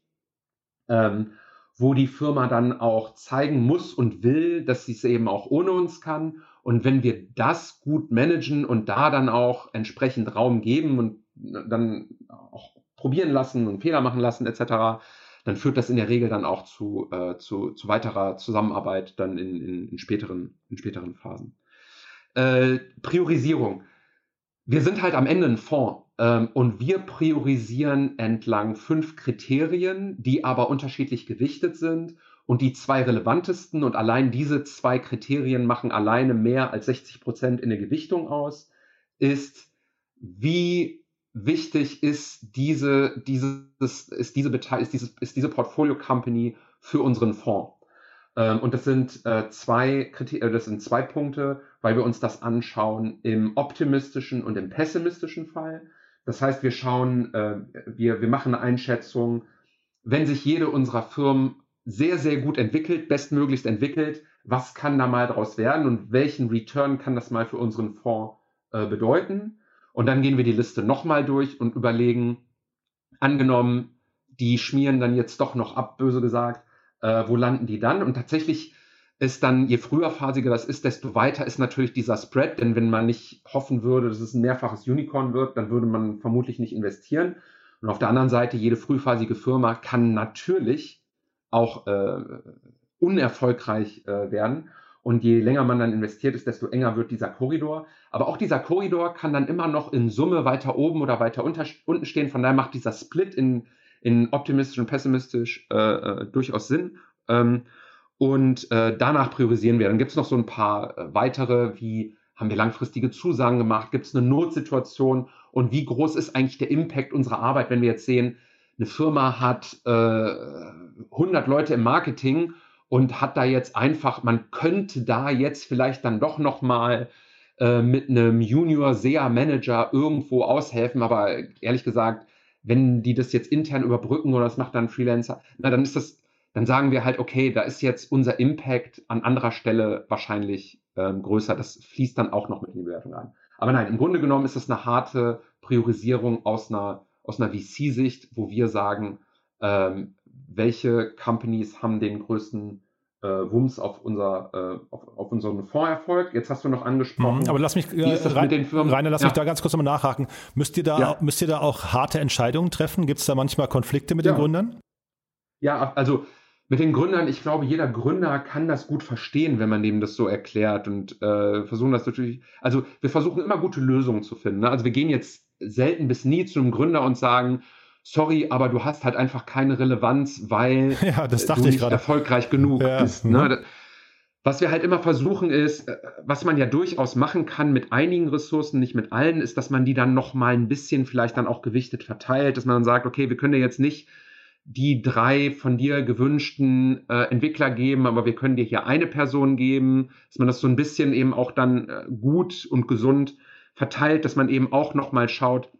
ähm, wo die Firma dann auch zeigen muss und will, dass sie es eben auch ohne uns kann. Und wenn wir das gut managen und da dann auch entsprechend Raum geben und dann auch probieren lassen und Fehler machen lassen etc., dann führt das in der Regel dann auch zu, äh, zu, zu weiterer Zusammenarbeit dann in, in, in, späteren, in späteren Phasen. Äh, Priorisierung. Wir sind halt am Ende ein Fonds ähm, und wir priorisieren entlang fünf Kriterien, die aber unterschiedlich gewichtet sind. Und die zwei relevantesten und allein diese zwei Kriterien machen alleine mehr als 60 Prozent in der Gewichtung aus, ist, wie wichtig ist diese, dieses, ist diese, ist dieses, ist diese Portfolio Company für unseren Fonds. Ähm, und das sind äh, zwei äh, das sind zwei Punkte, weil wir uns das anschauen im optimistischen und im pessimistischen Fall. Das heißt, wir schauen, äh, wir, wir machen eine Einschätzung, wenn sich jede unserer Firmen sehr, sehr gut entwickelt, bestmöglichst entwickelt, was kann da mal daraus werden und welchen Return kann das mal für unseren Fonds bedeuten? Und dann gehen wir die Liste nochmal durch und überlegen, angenommen, die schmieren dann jetzt doch noch ab, böse gesagt, äh, wo landen die dann? Und tatsächlich ist dann, je früherphasiger das ist, desto weiter ist natürlich dieser Spread, denn wenn man nicht hoffen würde, dass es ein mehrfaches Unicorn wird, dann würde man vermutlich nicht investieren. Und auf der anderen Seite, jede frühphasige Firma kann natürlich auch äh, unerfolgreich äh, werden. Und je länger man dann investiert ist, desto enger wird dieser Korridor. Aber auch dieser Korridor kann dann immer noch in Summe weiter oben oder weiter unter, unten stehen. Von daher macht dieser Split in, in optimistisch und pessimistisch äh, äh, durchaus Sinn. Ähm, und äh, danach priorisieren wir. Dann gibt es noch so ein paar äh, weitere, wie haben wir langfristige Zusagen gemacht, gibt es eine Notsituation und wie groß ist eigentlich der Impact unserer Arbeit, wenn wir jetzt sehen, eine Firma hat äh, 100 Leute im Marketing und hat da jetzt einfach, man könnte da jetzt vielleicht dann doch noch mal äh, mit einem Junior SEA Manager irgendwo aushelfen, aber ehrlich gesagt, wenn die das jetzt intern überbrücken oder das macht dann Freelancer, na dann ist das, dann sagen wir halt, okay, da ist jetzt unser Impact an anderer Stelle wahrscheinlich ähm, größer. Das fließt dann auch noch mit in die Bewertung ein. Aber nein, im Grunde genommen ist das eine harte Priorisierung aus einer, aus einer VC-Sicht, wo wir sagen, ähm, welche Companies haben den größten äh, Wumms auf, unser, äh, auf, auf unseren Fondserfolg. Jetzt hast du noch angesprochen. Mhm, aber lass mich, äh, rein, Rainer, lass ja. mich da ganz kurz nochmal nachhaken. Müsst ihr da, ja. müsst ihr da auch harte Entscheidungen treffen? Gibt es da manchmal Konflikte mit ja. den Gründern? Ja, also mit den Gründern, ich glaube, jeder Gründer kann das gut verstehen, wenn man dem das so erklärt und äh, versuchen das natürlich, also wir versuchen immer gute Lösungen zu finden. Ne? Also wir gehen jetzt selten bis nie zu einem Gründer und sagen, sorry, aber du hast halt einfach keine Relevanz, weil ja, du nicht erfolgreich genug ja. bist. Ne? Mhm. Was wir halt immer versuchen ist, äh, was man ja durchaus machen kann mit einigen Ressourcen, nicht mit allen, ist, dass man die dann noch mal ein bisschen vielleicht dann auch gewichtet verteilt, dass man dann sagt, okay, wir können dir jetzt nicht die drei von dir gewünschten äh, Entwickler geben, aber wir können dir hier eine Person geben, dass man das so ein bisschen eben auch dann äh, gut und gesund verteilt, dass man eben auch noch mal schaut,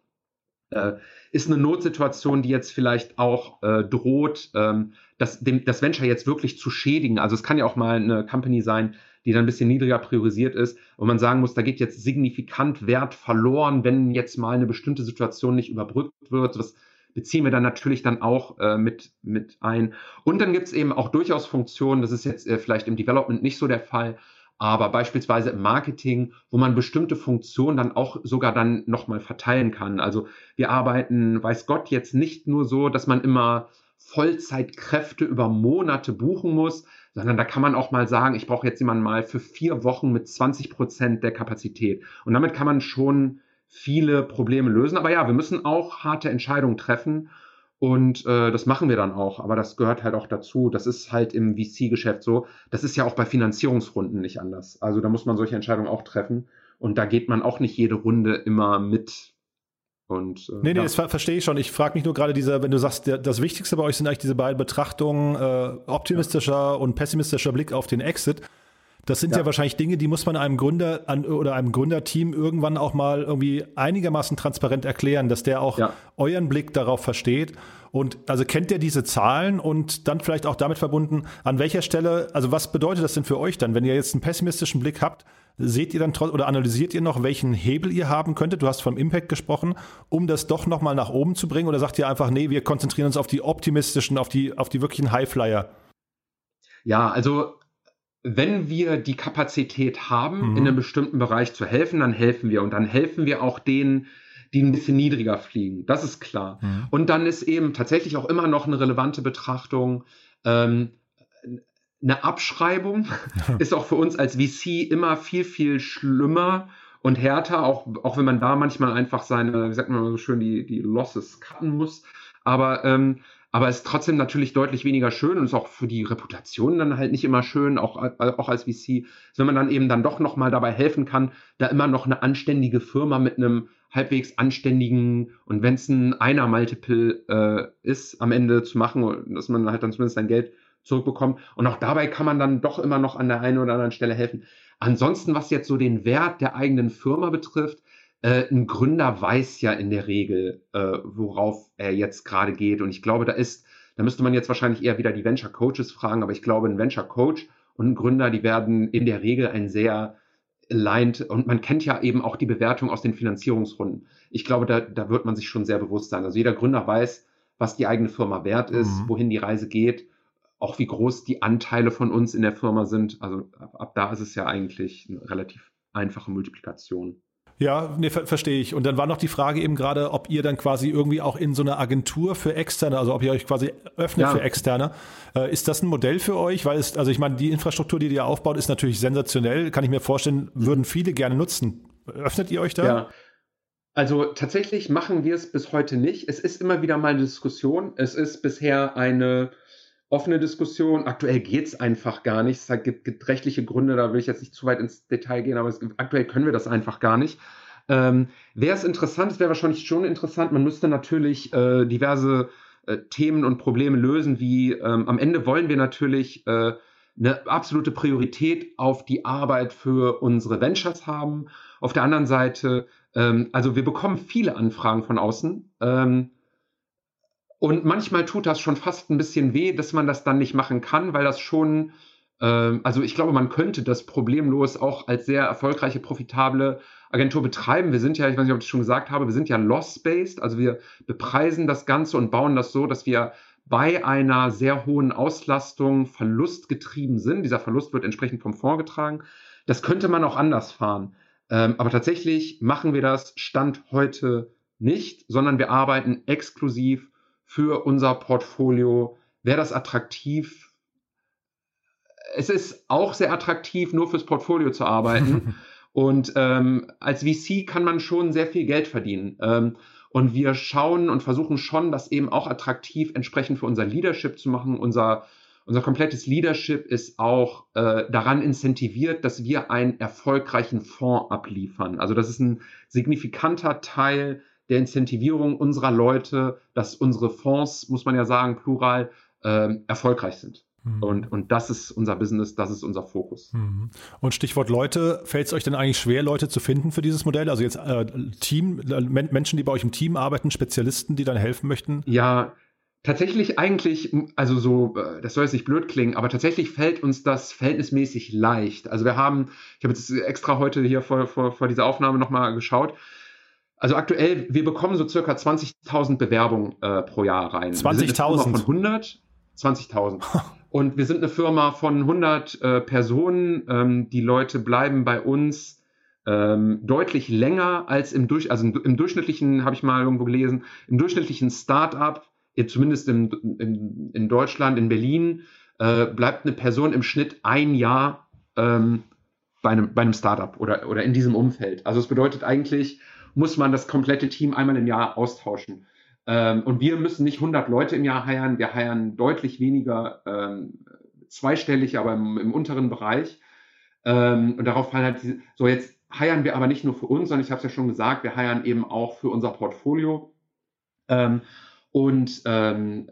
äh, ist eine Notsituation, die jetzt vielleicht auch äh, droht, ähm, das, dem, das Venture jetzt wirklich zu schädigen. Also es kann ja auch mal eine Company sein, die dann ein bisschen niedriger priorisiert ist und man sagen muss, da geht jetzt signifikant Wert verloren, wenn jetzt mal eine bestimmte Situation nicht überbrückt wird. Das beziehen wir dann natürlich dann auch äh, mit, mit ein. Und dann gibt es eben auch durchaus Funktionen, das ist jetzt äh, vielleicht im Development nicht so der Fall, aber beispielsweise im Marketing, wo man bestimmte Funktionen dann auch sogar dann nochmal verteilen kann. Also wir arbeiten, weiß Gott, jetzt nicht nur so, dass man immer Vollzeitkräfte über Monate buchen muss, sondern da kann man auch mal sagen, ich brauche jetzt jemanden mal für vier Wochen mit 20 Prozent der Kapazität. Und damit kann man schon viele Probleme lösen. Aber ja, wir müssen auch harte Entscheidungen treffen. Und äh, das machen wir dann auch. Aber das gehört halt auch dazu. Das ist halt im VC-Geschäft so. Das ist ja auch bei Finanzierungsrunden nicht anders. Also da muss man solche Entscheidungen auch treffen. Und da geht man auch nicht jede Runde immer mit. Und, äh, nee, nee, ja. das verstehe ich schon. Ich frage mich nur gerade dieser, wenn du sagst, der, das Wichtigste bei euch sind eigentlich diese beiden Betrachtungen, äh, optimistischer und pessimistischer Blick auf den Exit. Das sind ja. ja, wahrscheinlich Dinge, die muss man einem Gründer an, oder einem Gründerteam irgendwann auch mal irgendwie einigermaßen transparent erklären, dass der auch ja. euren Blick darauf versteht. Und also kennt der diese Zahlen und dann vielleicht auch damit verbunden, an welcher Stelle, also was bedeutet das denn für euch dann, wenn ihr jetzt einen pessimistischen Blick habt, seht ihr dann oder analysiert ihr noch, welchen Hebel ihr haben könntet? Du hast vom Impact gesprochen, um das doch nochmal nach oben zu bringen oder sagt ihr einfach, nee, wir konzentrieren uns auf die optimistischen, auf die, auf die wirklichen Highflyer? Ja, also wenn wir die Kapazität haben, mhm. in einem bestimmten Bereich zu helfen, dann helfen wir. Und dann helfen wir auch denen, die ein bisschen niedriger fliegen. Das ist klar. Mhm. Und dann ist eben tatsächlich auch immer noch eine relevante Betrachtung. Ähm, eine Abschreibung ist auch für uns als VC immer viel, viel schlimmer und härter, auch, auch wenn man da manchmal einfach seine, wie sagt man so schön, die, die Losses cutten muss. Aber ähm, aber es ist trotzdem natürlich deutlich weniger schön und ist auch für die Reputation dann halt nicht immer schön, auch, auch als VC, wenn man dann eben dann doch nochmal dabei helfen kann, da immer noch eine anständige Firma mit einem halbwegs anständigen und wenn es ein Einer-Multiple äh, ist, am Ende zu machen, dass man halt dann zumindest sein Geld zurückbekommt. Und auch dabei kann man dann doch immer noch an der einen oder anderen Stelle helfen. Ansonsten, was jetzt so den Wert der eigenen Firma betrifft, äh, ein Gründer weiß ja in der Regel, äh, worauf er jetzt gerade geht. Und ich glaube, da ist, da müsste man jetzt wahrscheinlich eher wieder die Venture Coaches fragen, aber ich glaube, ein Venture Coach und ein Gründer, die werden in der Regel ein sehr aligned und man kennt ja eben auch die Bewertung aus den Finanzierungsrunden. Ich glaube, da, da wird man sich schon sehr bewusst sein. Also jeder Gründer weiß, was die eigene Firma wert ist, mhm. wohin die Reise geht, auch wie groß die Anteile von uns in der Firma sind. Also ab, ab da ist es ja eigentlich eine relativ einfache Multiplikation. Ja, nee, ver verstehe ich. Und dann war noch die Frage eben gerade, ob ihr dann quasi irgendwie auch in so eine Agentur für Externe, also ob ihr euch quasi öffnet ja. für Externe. Äh, ist das ein Modell für euch? Weil es, also ich meine, die Infrastruktur, die ihr aufbaut, ist natürlich sensationell. Kann ich mir vorstellen, würden viele gerne nutzen. Öffnet ihr euch da? Ja. Also tatsächlich machen wir es bis heute nicht. Es ist immer wieder mal eine Diskussion. Es ist bisher eine offene Diskussion. Aktuell geht es einfach gar nicht. Es gibt, gibt, rechtliche Gründe, da will ich jetzt nicht zu weit ins Detail gehen, aber es, aktuell können wir das einfach gar nicht. Ähm, wäre es interessant, es wäre wahrscheinlich schon interessant, man müsste natürlich äh, diverse äh, Themen und Probleme lösen, wie ähm, am Ende wollen wir natürlich äh, eine absolute Priorität auf die Arbeit für unsere Ventures haben. Auf der anderen Seite, ähm, also wir bekommen viele Anfragen von außen. Ähm, und manchmal tut das schon fast ein bisschen weh, dass man das dann nicht machen kann, weil das schon, äh, also ich glaube, man könnte das problemlos auch als sehr erfolgreiche, profitable Agentur betreiben. Wir sind ja, ich weiß nicht, ob ich das schon gesagt habe, wir sind ja loss-based, also wir bepreisen das Ganze und bauen das so, dass wir bei einer sehr hohen Auslastung verlustgetrieben sind. Dieser Verlust wird entsprechend vom Fonds getragen. Das könnte man auch anders fahren. Ähm, aber tatsächlich machen wir das Stand heute nicht, sondern wir arbeiten exklusiv für unser Portfolio? Wäre das attraktiv? Es ist auch sehr attraktiv, nur fürs Portfolio zu arbeiten. und ähm, als VC kann man schon sehr viel Geld verdienen. Ähm, und wir schauen und versuchen schon, das eben auch attraktiv entsprechend für unser Leadership zu machen. Unser, unser komplettes Leadership ist auch äh, daran incentiviert, dass wir einen erfolgreichen Fonds abliefern. Also das ist ein signifikanter Teil der Incentivierung unserer Leute, dass unsere Fonds, muss man ja sagen, plural, äh, erfolgreich sind. Mhm. Und, und das ist unser Business, das ist unser Fokus. Mhm. Und Stichwort Leute, fällt es euch denn eigentlich schwer, Leute zu finden für dieses Modell? Also jetzt äh, Team, äh, Menschen, die bei euch im Team arbeiten, Spezialisten, die dann helfen möchten? Ja, tatsächlich eigentlich, also so, äh, das soll jetzt nicht blöd klingen, aber tatsächlich fällt uns das verhältnismäßig leicht. Also wir haben, ich habe jetzt extra heute hier vor, vor, vor dieser Aufnahme nochmal geschaut, also aktuell, wir bekommen so circa 20.000 Bewerbungen äh, pro Jahr rein. 20.000? Von 100, 20.000. Und wir sind eine Firma von 100 äh, Personen. Ähm, die Leute bleiben bei uns ähm, deutlich länger als im, Durch also im, im durchschnittlichen, habe ich mal irgendwo gelesen, im durchschnittlichen Startup, zumindest im, in, in Deutschland, in Berlin, äh, bleibt eine Person im Schnitt ein Jahr ähm, bei einem, bei einem Startup oder, oder in diesem Umfeld. Also es bedeutet eigentlich, muss man das komplette Team einmal im Jahr austauschen. Ähm, und wir müssen nicht 100 Leute im Jahr heiern, wir heiern deutlich weniger, ähm, zweistellig, aber im, im unteren Bereich. Ähm, und darauf fallen halt diese, so jetzt heiern wir aber nicht nur für uns, sondern ich habe es ja schon gesagt, wir heiern eben auch für unser Portfolio. Ähm, und ähm,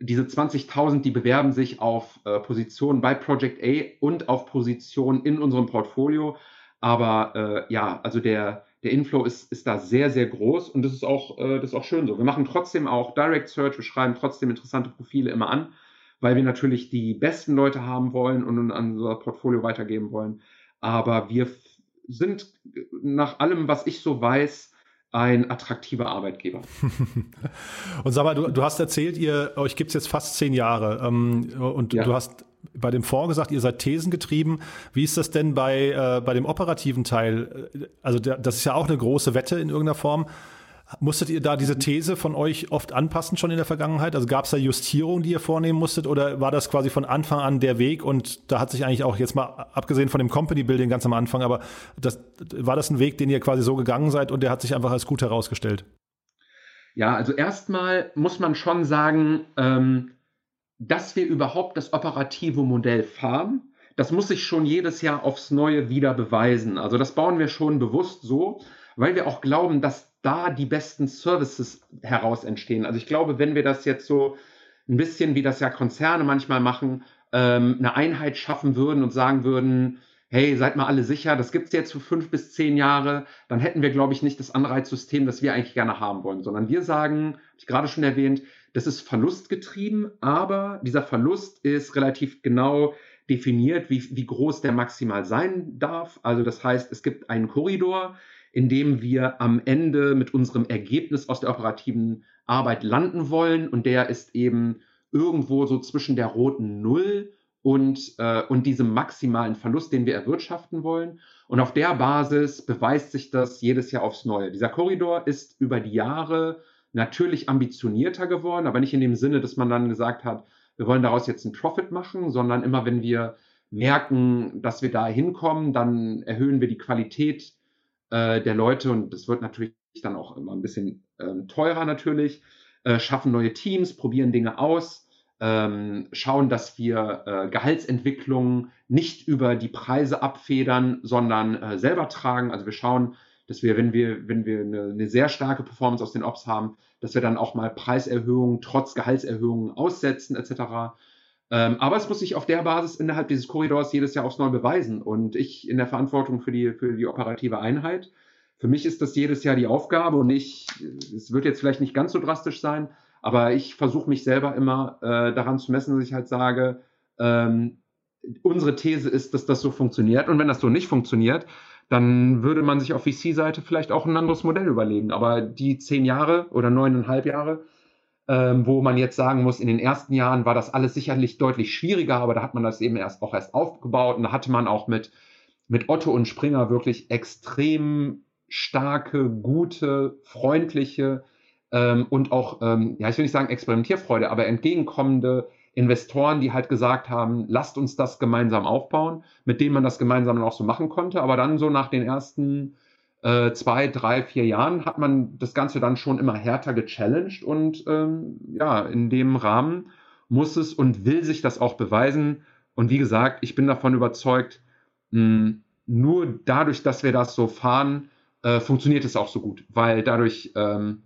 diese 20.000, die bewerben sich auf äh, Positionen bei Project A und auf Positionen in unserem Portfolio. Aber äh, ja, also der, der Inflow ist, ist da sehr, sehr groß und das ist, auch, äh, das ist auch schön so. Wir machen trotzdem auch Direct Search, wir schreiben trotzdem interessante Profile immer an, weil wir natürlich die besten Leute haben wollen und an unser Portfolio weitergeben wollen. Aber wir sind nach allem, was ich so weiß, ein attraktiver Arbeitgeber. und sag mal, du, du hast erzählt, ihr euch gibt es jetzt fast zehn Jahre ähm, und ja. du hast bei dem Fonds gesagt, ihr seid thesengetrieben. Wie ist das denn bei, äh, bei dem operativen Teil? Also der, das ist ja auch eine große Wette in irgendeiner Form. Musstet ihr da diese These von euch oft anpassen schon in der Vergangenheit? Also gab es da Justierungen, die ihr vornehmen musstet oder war das quasi von Anfang an der Weg und da hat sich eigentlich auch jetzt mal abgesehen von dem Company Building ganz am Anfang, aber das, war das ein Weg, den ihr quasi so gegangen seid und der hat sich einfach als gut herausgestellt? Ja, also erstmal muss man schon sagen, ähm, dass wir überhaupt das operative Modell fahren, das muss sich schon jedes Jahr aufs Neue wieder beweisen. Also das bauen wir schon bewusst so, weil wir auch glauben, dass da die besten Services heraus entstehen. Also ich glaube, wenn wir das jetzt so ein bisschen, wie das ja Konzerne manchmal machen, ähm, eine Einheit schaffen würden und sagen würden, hey, seid mal alle sicher, das gibt es jetzt für fünf bis zehn Jahre, dann hätten wir, glaube ich, nicht das Anreizsystem, das wir eigentlich gerne haben wollen, sondern wir sagen, habe ich gerade schon erwähnt, das ist verlustgetrieben, aber dieser Verlust ist relativ genau definiert, wie, wie groß der maximal sein darf. Also das heißt, es gibt einen Korridor, in dem wir am Ende mit unserem Ergebnis aus der operativen Arbeit landen wollen. Und der ist eben irgendwo so zwischen der roten Null und, äh, und diesem maximalen Verlust, den wir erwirtschaften wollen. Und auf der Basis beweist sich das jedes Jahr aufs Neue. Dieser Korridor ist über die Jahre natürlich ambitionierter geworden, aber nicht in dem Sinne, dass man dann gesagt hat, wir wollen daraus jetzt einen Profit machen, sondern immer wenn wir merken, dass wir da hinkommen, dann erhöhen wir die Qualität äh, der Leute und das wird natürlich dann auch immer ein bisschen ähm, teurer natürlich, äh, schaffen neue Teams, probieren Dinge aus, ähm, schauen, dass wir äh, Gehaltsentwicklungen nicht über die Preise abfedern, sondern äh, selber tragen. Also wir schauen, dass wir, wenn wir, wenn wir eine, eine sehr starke Performance aus den Ops haben, dass wir dann auch mal Preiserhöhungen trotz Gehaltserhöhungen aussetzen etc. Ähm, aber es muss sich auf der Basis innerhalb dieses Korridors jedes Jahr aufs Neue beweisen. Und ich in der Verantwortung für die, für die operative Einheit. Für mich ist das jedes Jahr die Aufgabe und ich, es wird jetzt vielleicht nicht ganz so drastisch sein, aber ich versuche mich selber immer äh, daran zu messen, dass ich halt sage, ähm, unsere These ist, dass das so funktioniert. Und wenn das so nicht funktioniert, dann würde man sich auf VC-Seite vielleicht auch ein anderes Modell überlegen. Aber die zehn Jahre oder neuneinhalb Jahre, ähm, wo man jetzt sagen muss, in den ersten Jahren war das alles sicherlich deutlich schwieriger, aber da hat man das eben erst auch erst aufgebaut und da hatte man auch mit, mit Otto und Springer wirklich extrem starke, gute, freundliche ähm, und auch, ähm, ja, ich will nicht sagen Experimentierfreude, aber entgegenkommende Investoren, die halt gesagt haben, lasst uns das gemeinsam aufbauen, mit denen man das gemeinsam auch so machen konnte. Aber dann so nach den ersten äh, zwei, drei, vier Jahren hat man das Ganze dann schon immer härter gechallenged und ähm, ja, in dem Rahmen muss es und will sich das auch beweisen. Und wie gesagt, ich bin davon überzeugt, mh, nur dadurch, dass wir das so fahren, äh, funktioniert es auch so gut, weil dadurch ähm,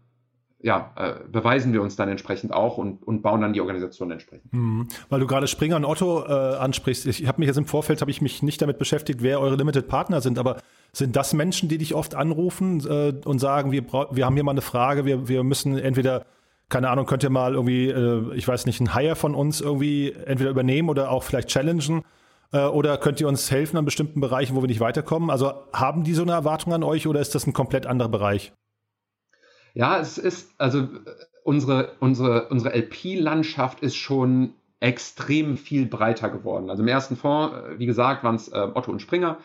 ja, äh, beweisen wir uns dann entsprechend auch und, und bauen dann die Organisation entsprechend. Mhm. Weil du gerade Springer und Otto äh, ansprichst, ich habe mich jetzt im Vorfeld habe ich mich nicht damit beschäftigt, wer eure Limited Partner sind, aber sind das Menschen, die dich oft anrufen äh, und sagen, wir, wir haben hier mal eine Frage, wir, wir müssen entweder keine Ahnung, könnt ihr mal irgendwie, äh, ich weiß nicht, einen Hire von uns irgendwie entweder übernehmen oder auch vielleicht challengen? Äh, oder könnt ihr uns helfen an bestimmten Bereichen, wo wir nicht weiterkommen? Also haben die so eine Erwartung an euch oder ist das ein komplett anderer Bereich? Ja, es ist, also unsere, unsere, unsere LP-Landschaft ist schon extrem viel breiter geworden. Also im ersten Fonds, äh, wie gesagt, waren es äh, Otto und Springer.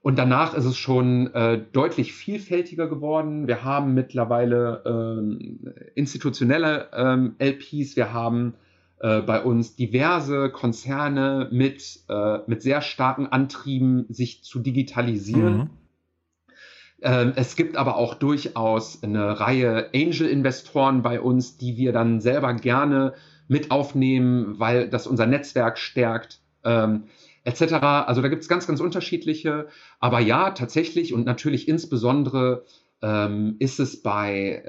Und danach ist es schon äh, deutlich vielfältiger geworden. Wir haben mittlerweile ähm, institutionelle ähm, LPs, wir haben äh, bei uns diverse Konzerne mit, äh, mit sehr starken Antrieben, sich zu digitalisieren. Mhm. Ähm, es gibt aber auch durchaus eine Reihe Angel-Investoren bei uns, die wir dann selber gerne mit aufnehmen, weil das unser Netzwerk stärkt. Ähm, etc. Also da gibt es ganz, ganz unterschiedliche. Aber ja, tatsächlich und natürlich insbesondere ähm, ist es bei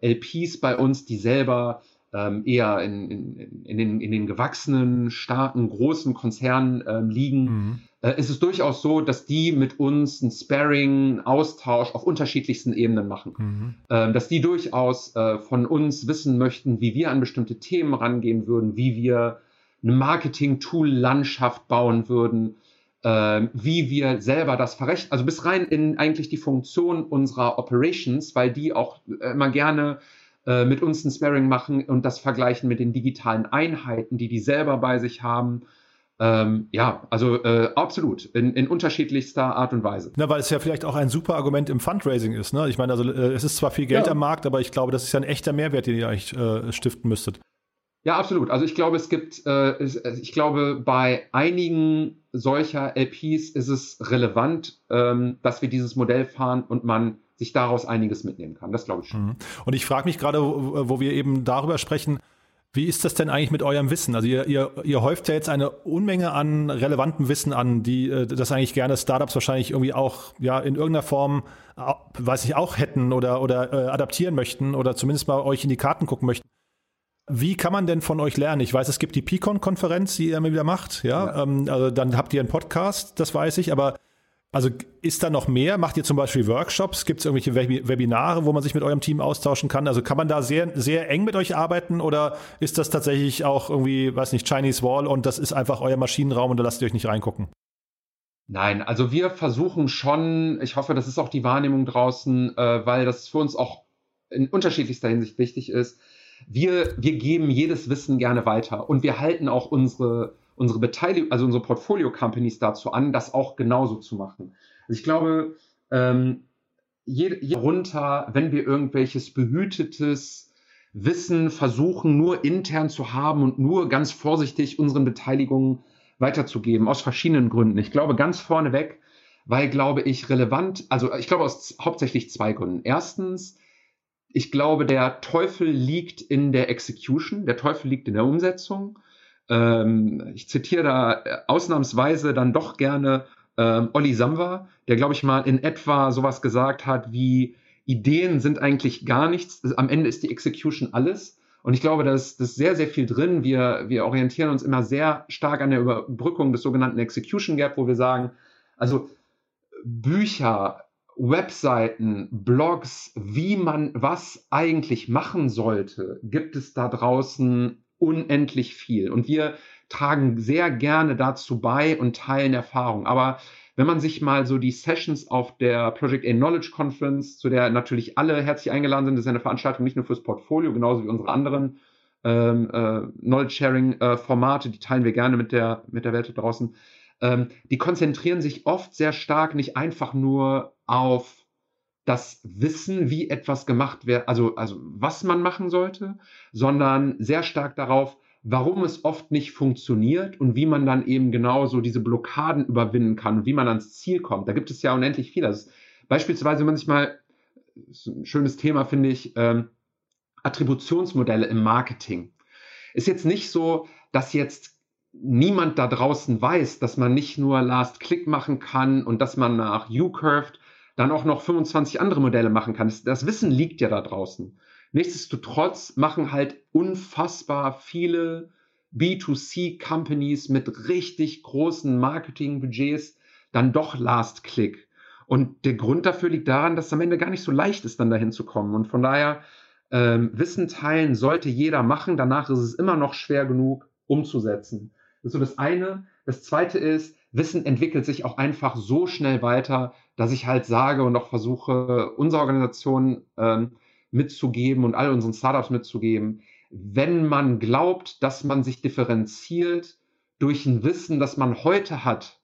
äh, LPs bei uns, die selber ähm, eher in, in, in, den, in den gewachsenen, starken, großen Konzernen ähm, liegen, mhm. Äh, ist es durchaus so, dass die mit uns ein Sparring, einen Austausch auf unterschiedlichsten Ebenen machen. Mhm. Ähm, dass die durchaus äh, von uns wissen möchten, wie wir an bestimmte Themen rangehen würden, wie wir eine Marketing-Tool-Landschaft bauen würden, äh, wie wir selber das verrechnen, also bis rein in eigentlich die Funktion unserer Operations, weil die auch äh, immer gerne mit uns ein Sparring machen und das vergleichen mit den digitalen Einheiten, die die selber bei sich haben. Ähm, ja, also äh, absolut, in, in, unterschiedlichster Art und Weise. Na, weil es ja vielleicht auch ein super Argument im Fundraising ist. Ne? Ich meine, also äh, es ist zwar viel Geld ja. am Markt, aber ich glaube, das ist ja ein echter Mehrwert, den ihr eigentlich äh, stiften müsstet. Ja, absolut. Also ich glaube, es gibt, äh, ich glaube, bei einigen solcher LPs ist es relevant, ähm, dass wir dieses Modell fahren und man sich daraus einiges mitnehmen kann. Das glaube ich schon. Mhm. Und ich frage mich gerade, wo, wo wir eben darüber sprechen, wie ist das denn eigentlich mit eurem Wissen? Also ihr, ihr, ihr häuft ja jetzt eine Unmenge an relevantem Wissen an, die äh, das eigentlich gerne Startups wahrscheinlich irgendwie auch ja in irgendeiner Form, weiß ich, auch hätten oder, oder äh, adaptieren möchten oder zumindest mal euch in die Karten gucken möchten. Wie kann man denn von euch lernen? Ich weiß, es gibt die Picon-Konferenz, die ihr immer wieder macht. Ja, ja. Ähm, also dann habt ihr einen Podcast, das weiß ich. Aber also ist da noch mehr? Macht ihr zum Beispiel Workshops? Gibt es irgendwelche Web Webinare, wo man sich mit eurem Team austauschen kann? Also kann man da sehr, sehr eng mit euch arbeiten oder ist das tatsächlich auch irgendwie, weiß nicht, Chinese Wall und das ist einfach euer Maschinenraum und da lasst ihr euch nicht reingucken? Nein, also wir versuchen schon, ich hoffe, das ist auch die Wahrnehmung draußen, äh, weil das für uns auch in unterschiedlichster Hinsicht wichtig ist, wir, wir geben jedes Wissen gerne weiter und wir halten auch unsere, unsere Beteiligung, also unsere Portfolio-Companies dazu an, das auch genauso zu machen. Also ich glaube, ähm, je, je runter, wenn wir irgendwelches behütetes Wissen versuchen, nur intern zu haben und nur ganz vorsichtig unseren Beteiligungen weiterzugeben, aus verschiedenen Gründen. Ich glaube ganz vorneweg, weil, glaube ich, relevant, also ich glaube aus hauptsächlich zwei Gründen. Erstens, ich glaube, der Teufel liegt in der Execution, der Teufel liegt in der Umsetzung. Ähm, ich zitiere da äh, ausnahmsweise dann doch gerne ähm, Olli Samwer, der, glaube ich, mal in etwa sowas gesagt hat wie, Ideen sind eigentlich gar nichts, am Ende ist die Execution alles. Und ich glaube, da ist, ist sehr, sehr viel drin. Wir, wir orientieren uns immer sehr stark an der Überbrückung des sogenannten Execution Gap, wo wir sagen, also Bücher, Webseiten, Blogs, wie man was eigentlich machen sollte, gibt es da draußen unendlich viel. Und wir tragen sehr gerne dazu bei und teilen Erfahrung. Aber wenn man sich mal so die Sessions auf der Project A Knowledge Conference, zu der natürlich alle herzlich eingeladen sind, das ist eine Veranstaltung nicht nur fürs Portfolio, genauso wie unsere anderen ähm, äh, Knowledge Sharing äh, Formate, die teilen wir gerne mit der, mit der Welt da draußen ähm, die konzentrieren sich oft sehr stark nicht einfach nur auf das Wissen, wie etwas gemacht wird, also, also was man machen sollte, sondern sehr stark darauf, warum es oft nicht funktioniert und wie man dann eben genau so diese Blockaden überwinden kann und wie man ans Ziel kommt. Da gibt es ja unendlich viel. Also beispielsweise, wenn man sich mal, ein schönes Thema finde ich, ähm, Attributionsmodelle im Marketing. Ist jetzt nicht so, dass jetzt niemand da draußen weiß, dass man nicht nur Last Click machen kann und dass man nach U-Curved dann auch noch 25 andere Modelle machen kann. Das, das Wissen liegt ja da draußen. Nichtsdestotrotz machen halt unfassbar viele B2C-Companies mit richtig großen Marketingbudgets dann doch Last Click. Und der Grund dafür liegt daran, dass es am Ende gar nicht so leicht ist, dann dahin zu kommen. Und von daher, ähm, Wissen teilen sollte jeder machen. Danach ist es immer noch schwer genug umzusetzen. Das ist so das eine. Das zweite ist, Wissen entwickelt sich auch einfach so schnell weiter, dass ich halt sage und auch versuche, unserer Organisation ähm, mitzugeben und all unseren Startups mitzugeben. wenn man glaubt, dass man sich differenziert durch ein Wissen, das man heute hat,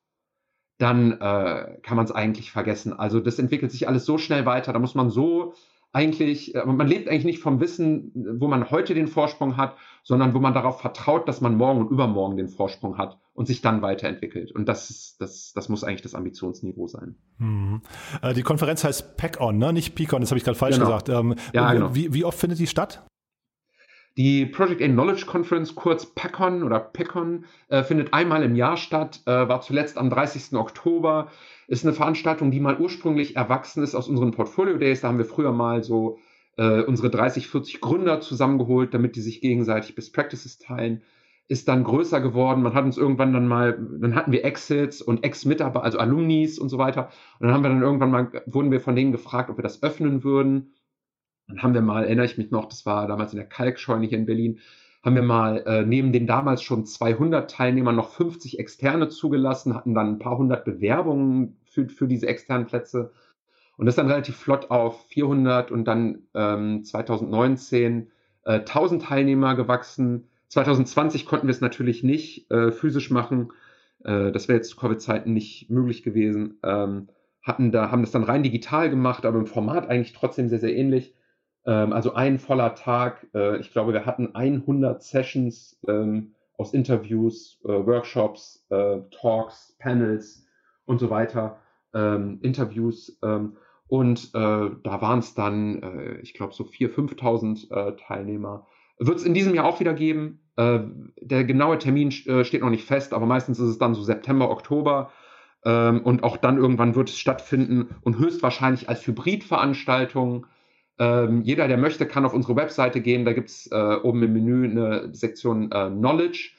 dann äh, kann man es eigentlich vergessen. Also das entwickelt sich alles so schnell weiter, da muss man so eigentlich, äh, man lebt eigentlich nicht vom Wissen, wo man heute den Vorsprung hat, sondern wo man darauf vertraut, dass man morgen und übermorgen den Vorsprung hat und sich dann weiterentwickelt. Und das, ist, das, das muss eigentlich das Ambitionsniveau sein. Mhm. Äh, die Konferenz heißt PACON, ne? nicht PICON, das habe ich gerade falsch genau. gesagt. Ähm, ja, genau. wie, wie oft findet die statt? Die Project A Knowledge Conference, kurz PACON oder PECON, äh, findet einmal im Jahr statt, äh, war zuletzt am 30. Oktober, ist eine Veranstaltung, die mal ursprünglich erwachsen ist aus unseren Portfolio Days. Da haben wir früher mal so äh, unsere 30, 40 Gründer zusammengeholt, damit die sich gegenseitig Best Practices teilen. Ist dann größer geworden. Man hat uns irgendwann dann mal, dann hatten wir Exits und Ex-Mitarbeiter, also Alumnis und so weiter. Und dann haben wir dann irgendwann mal, wurden wir von denen gefragt, ob wir das öffnen würden. Dann haben wir mal, erinnere ich mich noch, das war damals in der Kalkscheune hier in Berlin, haben wir mal äh, neben den damals schon 200 Teilnehmern noch 50 externe zugelassen, hatten dann ein paar hundert Bewerbungen für, für diese externen Plätze und das dann relativ flott auf 400 und dann ähm, 2019 äh, 1000 Teilnehmer gewachsen. 2020 konnten wir es natürlich nicht äh, physisch machen. Äh, das wäre jetzt zu Covid-Zeiten nicht möglich gewesen. Ähm, hatten da, haben das dann rein digital gemacht, aber im Format eigentlich trotzdem sehr, sehr ähnlich. Ähm, also ein voller Tag. Äh, ich glaube, wir hatten 100 Sessions ähm, aus Interviews, äh, Workshops, äh, Talks, Panels und so weiter, ähm, Interviews. Ähm, und äh, da waren es dann, ich glaube, so 4.000, 5.000 äh, Teilnehmer. Wird es in diesem Jahr auch wieder geben. der genaue Termin steht noch nicht fest, aber meistens ist es dann so September, Oktober. Ähm, und auch dann irgendwann wird es stattfinden und höchstwahrscheinlich als Hybridveranstaltung. Ähm, jeder, der möchte, kann auf unsere Webseite gehen. Da gibt es äh, oben im Menü eine Sektion äh, Knowledge.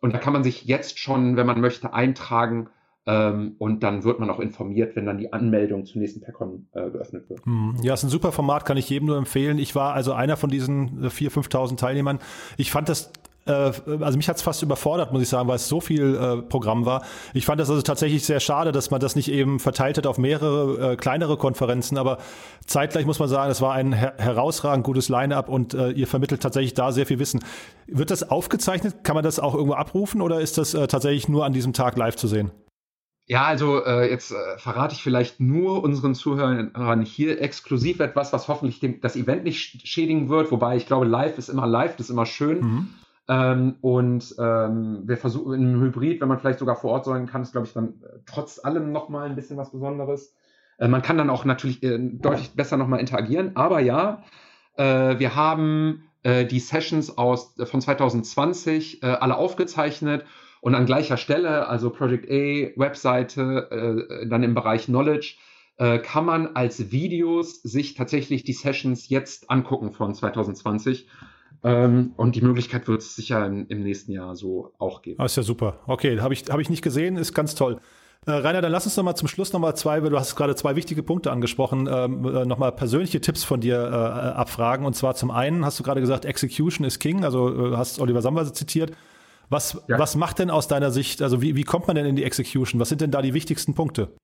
Und da kann man sich jetzt schon, wenn man möchte, eintragen. Ähm, und dann wird man auch informiert, wenn dann die Anmeldung zum nächsten PACON äh, geöffnet wird. Hm. Ja, ist ein super Format, kann ich jedem nur empfehlen. Ich war also einer von diesen 4.000, 5.000 Teilnehmern. Ich fand das äh, also mich hat es fast überfordert, muss ich sagen, weil es so viel äh, Programm war. Ich fand das also tatsächlich sehr schade, dass man das nicht eben verteilt hat auf mehrere äh, kleinere Konferenzen, aber zeitgleich muss man sagen, es war ein her herausragend gutes Line-up und äh, ihr vermittelt tatsächlich da sehr viel Wissen. Wird das aufgezeichnet? Kann man das auch irgendwo abrufen oder ist das äh, tatsächlich nur an diesem Tag live zu sehen? Ja, also äh, jetzt äh, verrate ich vielleicht nur unseren Zuhörern hier exklusiv etwas, was hoffentlich dem, das Event nicht schädigen wird. Wobei ich glaube, live ist immer live, das ist immer schön. Mhm. Ähm, und ähm, wir versuchen im Hybrid, wenn man vielleicht sogar vor Ort sein kann, ist, glaube ich, dann äh, trotz allem nochmal ein bisschen was Besonderes. Äh, man kann dann auch natürlich äh, deutlich besser nochmal interagieren. Aber ja, äh, wir haben die Sessions aus, von 2020 alle aufgezeichnet und an gleicher Stelle, also Project A, Webseite, dann im Bereich Knowledge, kann man als Videos sich tatsächlich die Sessions jetzt angucken von 2020. Ähm, und die Möglichkeit wird es sicher im, im, nächsten Jahr so auch geben. Ah, ist ja super. Okay, habe ich, hab ich nicht gesehen, ist ganz toll. Äh, Rainer, dann lass uns noch mal zum Schluss noch mal zwei, weil du hast gerade zwei wichtige Punkte angesprochen, ähm, äh, noch mal persönliche Tipps von dir äh, abfragen. Und zwar zum einen hast du gerade gesagt, Execution is King, also äh, hast Oliver Samwer zitiert. Was, ja. was macht denn aus deiner Sicht, also wie, wie kommt man denn in die Execution? Was sind denn da die wichtigsten Punkte?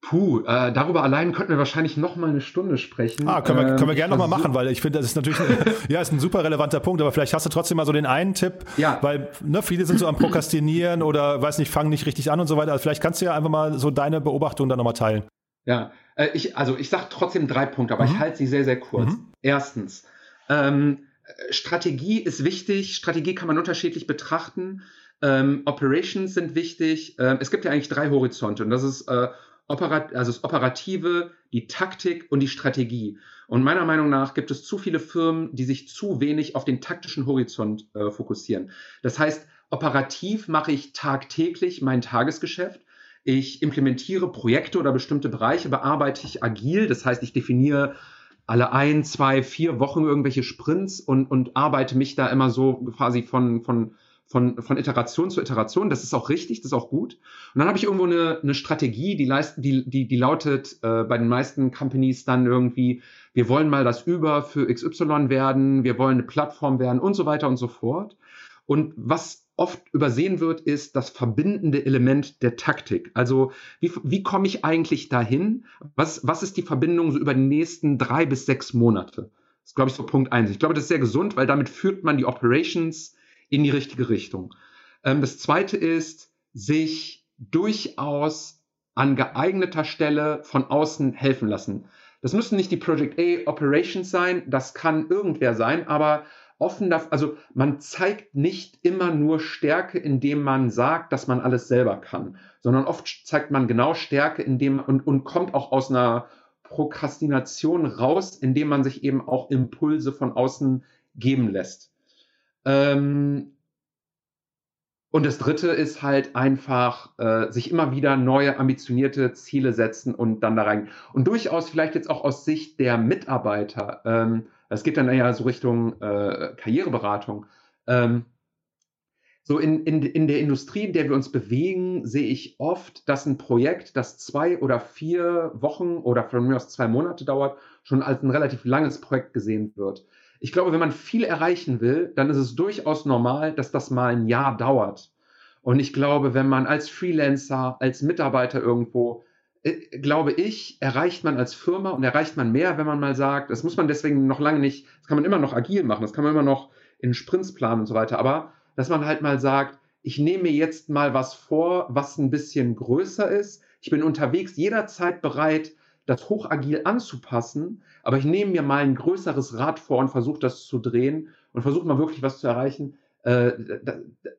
Puh, äh, darüber allein könnten wir wahrscheinlich noch mal eine Stunde sprechen. Ah, können wir, können wir ähm, gerne noch mal machen, weil ich finde, das ist natürlich, ja, ist ein super relevanter Punkt, aber vielleicht hast du trotzdem mal so den einen Tipp, ja. weil ne, viele sind so am Prokrastinieren oder, weiß nicht, fangen nicht richtig an und so weiter. Also vielleicht kannst du ja einfach mal so deine Beobachtung dann noch mal teilen. Ja, äh, ich, also ich sage trotzdem drei Punkte, aber mhm. ich halte sie sehr, sehr kurz. Mhm. Erstens, ähm, Strategie ist wichtig. Strategie kann man unterschiedlich betrachten. Ähm, Operations sind wichtig. Ähm, es gibt ja eigentlich drei Horizonte und das ist äh, Operat also das Operative, die Taktik und die Strategie. Und meiner Meinung nach gibt es zu viele Firmen, die sich zu wenig auf den taktischen Horizont äh, fokussieren. Das heißt, operativ mache ich tagtäglich mein Tagesgeschäft. Ich implementiere Projekte oder bestimmte Bereiche, bearbeite ich agil. Das heißt, ich definiere alle ein, zwei, vier Wochen irgendwelche Sprints und, und arbeite mich da immer so quasi von, von von, von Iteration zu Iteration. Das ist auch richtig, das ist auch gut. Und dann habe ich irgendwo eine, eine Strategie, die, leist, die, die, die lautet äh, bei den meisten Companies dann irgendwie, wir wollen mal das Über für XY werden, wir wollen eine Plattform werden und so weiter und so fort. Und was oft übersehen wird, ist das verbindende Element der Taktik. Also wie, wie komme ich eigentlich dahin? Was, was ist die Verbindung so über die nächsten drei bis sechs Monate? Das ist, glaube ich, so Punkt eins. Ich glaube, das ist sehr gesund, weil damit führt man die Operations in die richtige Richtung. Ähm, das zweite ist, sich durchaus an geeigneter Stelle von außen helfen lassen. Das müssen nicht die Project A Operations sein, das kann irgendwer sein, aber offen darf, also man zeigt nicht immer nur Stärke, indem man sagt, dass man alles selber kann, sondern oft zeigt man genau Stärke, indem und, und kommt auch aus einer Prokrastination raus, indem man sich eben auch Impulse von außen geben lässt. Ähm, und das Dritte ist halt einfach, äh, sich immer wieder neue, ambitionierte Ziele setzen und dann da rein. Und durchaus vielleicht jetzt auch aus Sicht der Mitarbeiter, ähm, es geht dann ja so Richtung äh, Karriereberatung. Ähm, so in, in, in der Industrie, in der wir uns bewegen, sehe ich oft, dass ein Projekt, das zwei oder vier Wochen oder von mir aus zwei Monate dauert, schon als ein relativ langes Projekt gesehen wird ich glaube, wenn man viel erreichen will, dann ist es durchaus normal, dass das mal ein Jahr dauert. Und ich glaube, wenn man als Freelancer, als Mitarbeiter irgendwo, glaube ich, erreicht man als Firma und erreicht man mehr, wenn man mal sagt, das muss man deswegen noch lange nicht, das kann man immer noch agil machen, das kann man immer noch in Sprints planen und so weiter, aber dass man halt mal sagt, ich nehme mir jetzt mal was vor, was ein bisschen größer ist. Ich bin unterwegs jederzeit bereit, das hochagil anzupassen, aber ich nehme mir mal ein größeres Rad vor und versuche das zu drehen und versuche mal wirklich was zu erreichen. Äh,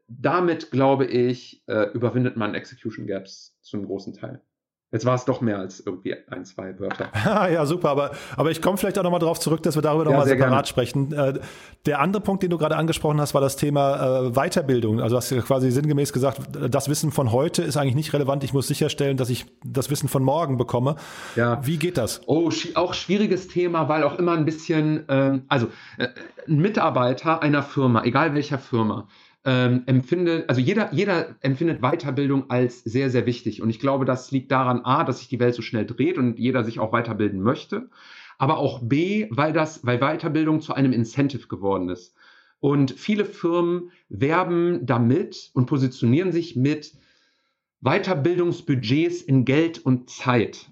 damit, glaube ich, äh, überwindet man Execution Gaps zu einem großen Teil. Jetzt war es doch mehr als irgendwie ein, zwei Wörter. ja, super, aber, aber ich komme vielleicht auch nochmal darauf zurück, dass wir darüber nochmal ja, separat gerne. sprechen. Äh, der andere Punkt, den du gerade angesprochen hast, war das Thema äh, Weiterbildung. Also hast du quasi sinngemäß gesagt, das Wissen von heute ist eigentlich nicht relevant. Ich muss sicherstellen, dass ich das Wissen von morgen bekomme. Ja. Wie geht das? Oh, auch schwieriges Thema, weil auch immer ein bisschen, ähm, also äh, ein Mitarbeiter einer Firma, egal welcher Firma, ähm, empfindet, also jeder, jeder empfindet Weiterbildung als sehr, sehr wichtig. Und ich glaube, das liegt daran, A, dass sich die Welt so schnell dreht und jeder sich auch weiterbilden möchte. Aber auch B, weil das, weil Weiterbildung zu einem Incentive geworden ist. Und viele Firmen werben damit und positionieren sich mit Weiterbildungsbudgets in Geld und Zeit.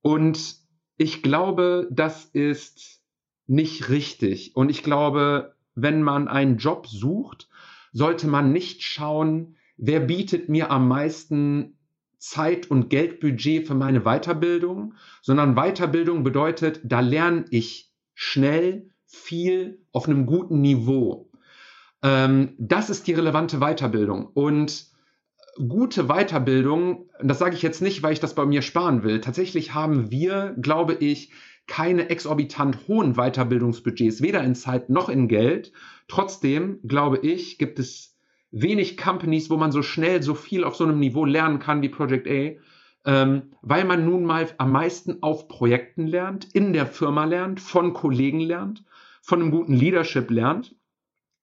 Und ich glaube, das ist nicht richtig. Und ich glaube, wenn man einen Job sucht, sollte man nicht schauen, wer bietet mir am meisten Zeit- und Geldbudget für meine Weiterbildung, sondern Weiterbildung bedeutet, da lerne ich schnell viel auf einem guten Niveau. Ähm, das ist die relevante Weiterbildung. Und gute Weiterbildung, das sage ich jetzt nicht, weil ich das bei mir sparen will. Tatsächlich haben wir, glaube ich, keine exorbitant hohen Weiterbildungsbudgets, weder in Zeit noch in Geld. Trotzdem, glaube ich, gibt es wenig Companies, wo man so schnell so viel auf so einem Niveau lernen kann wie Project A, ähm, weil man nun mal am meisten auf Projekten lernt, in der Firma lernt, von Kollegen lernt, von einem guten Leadership lernt,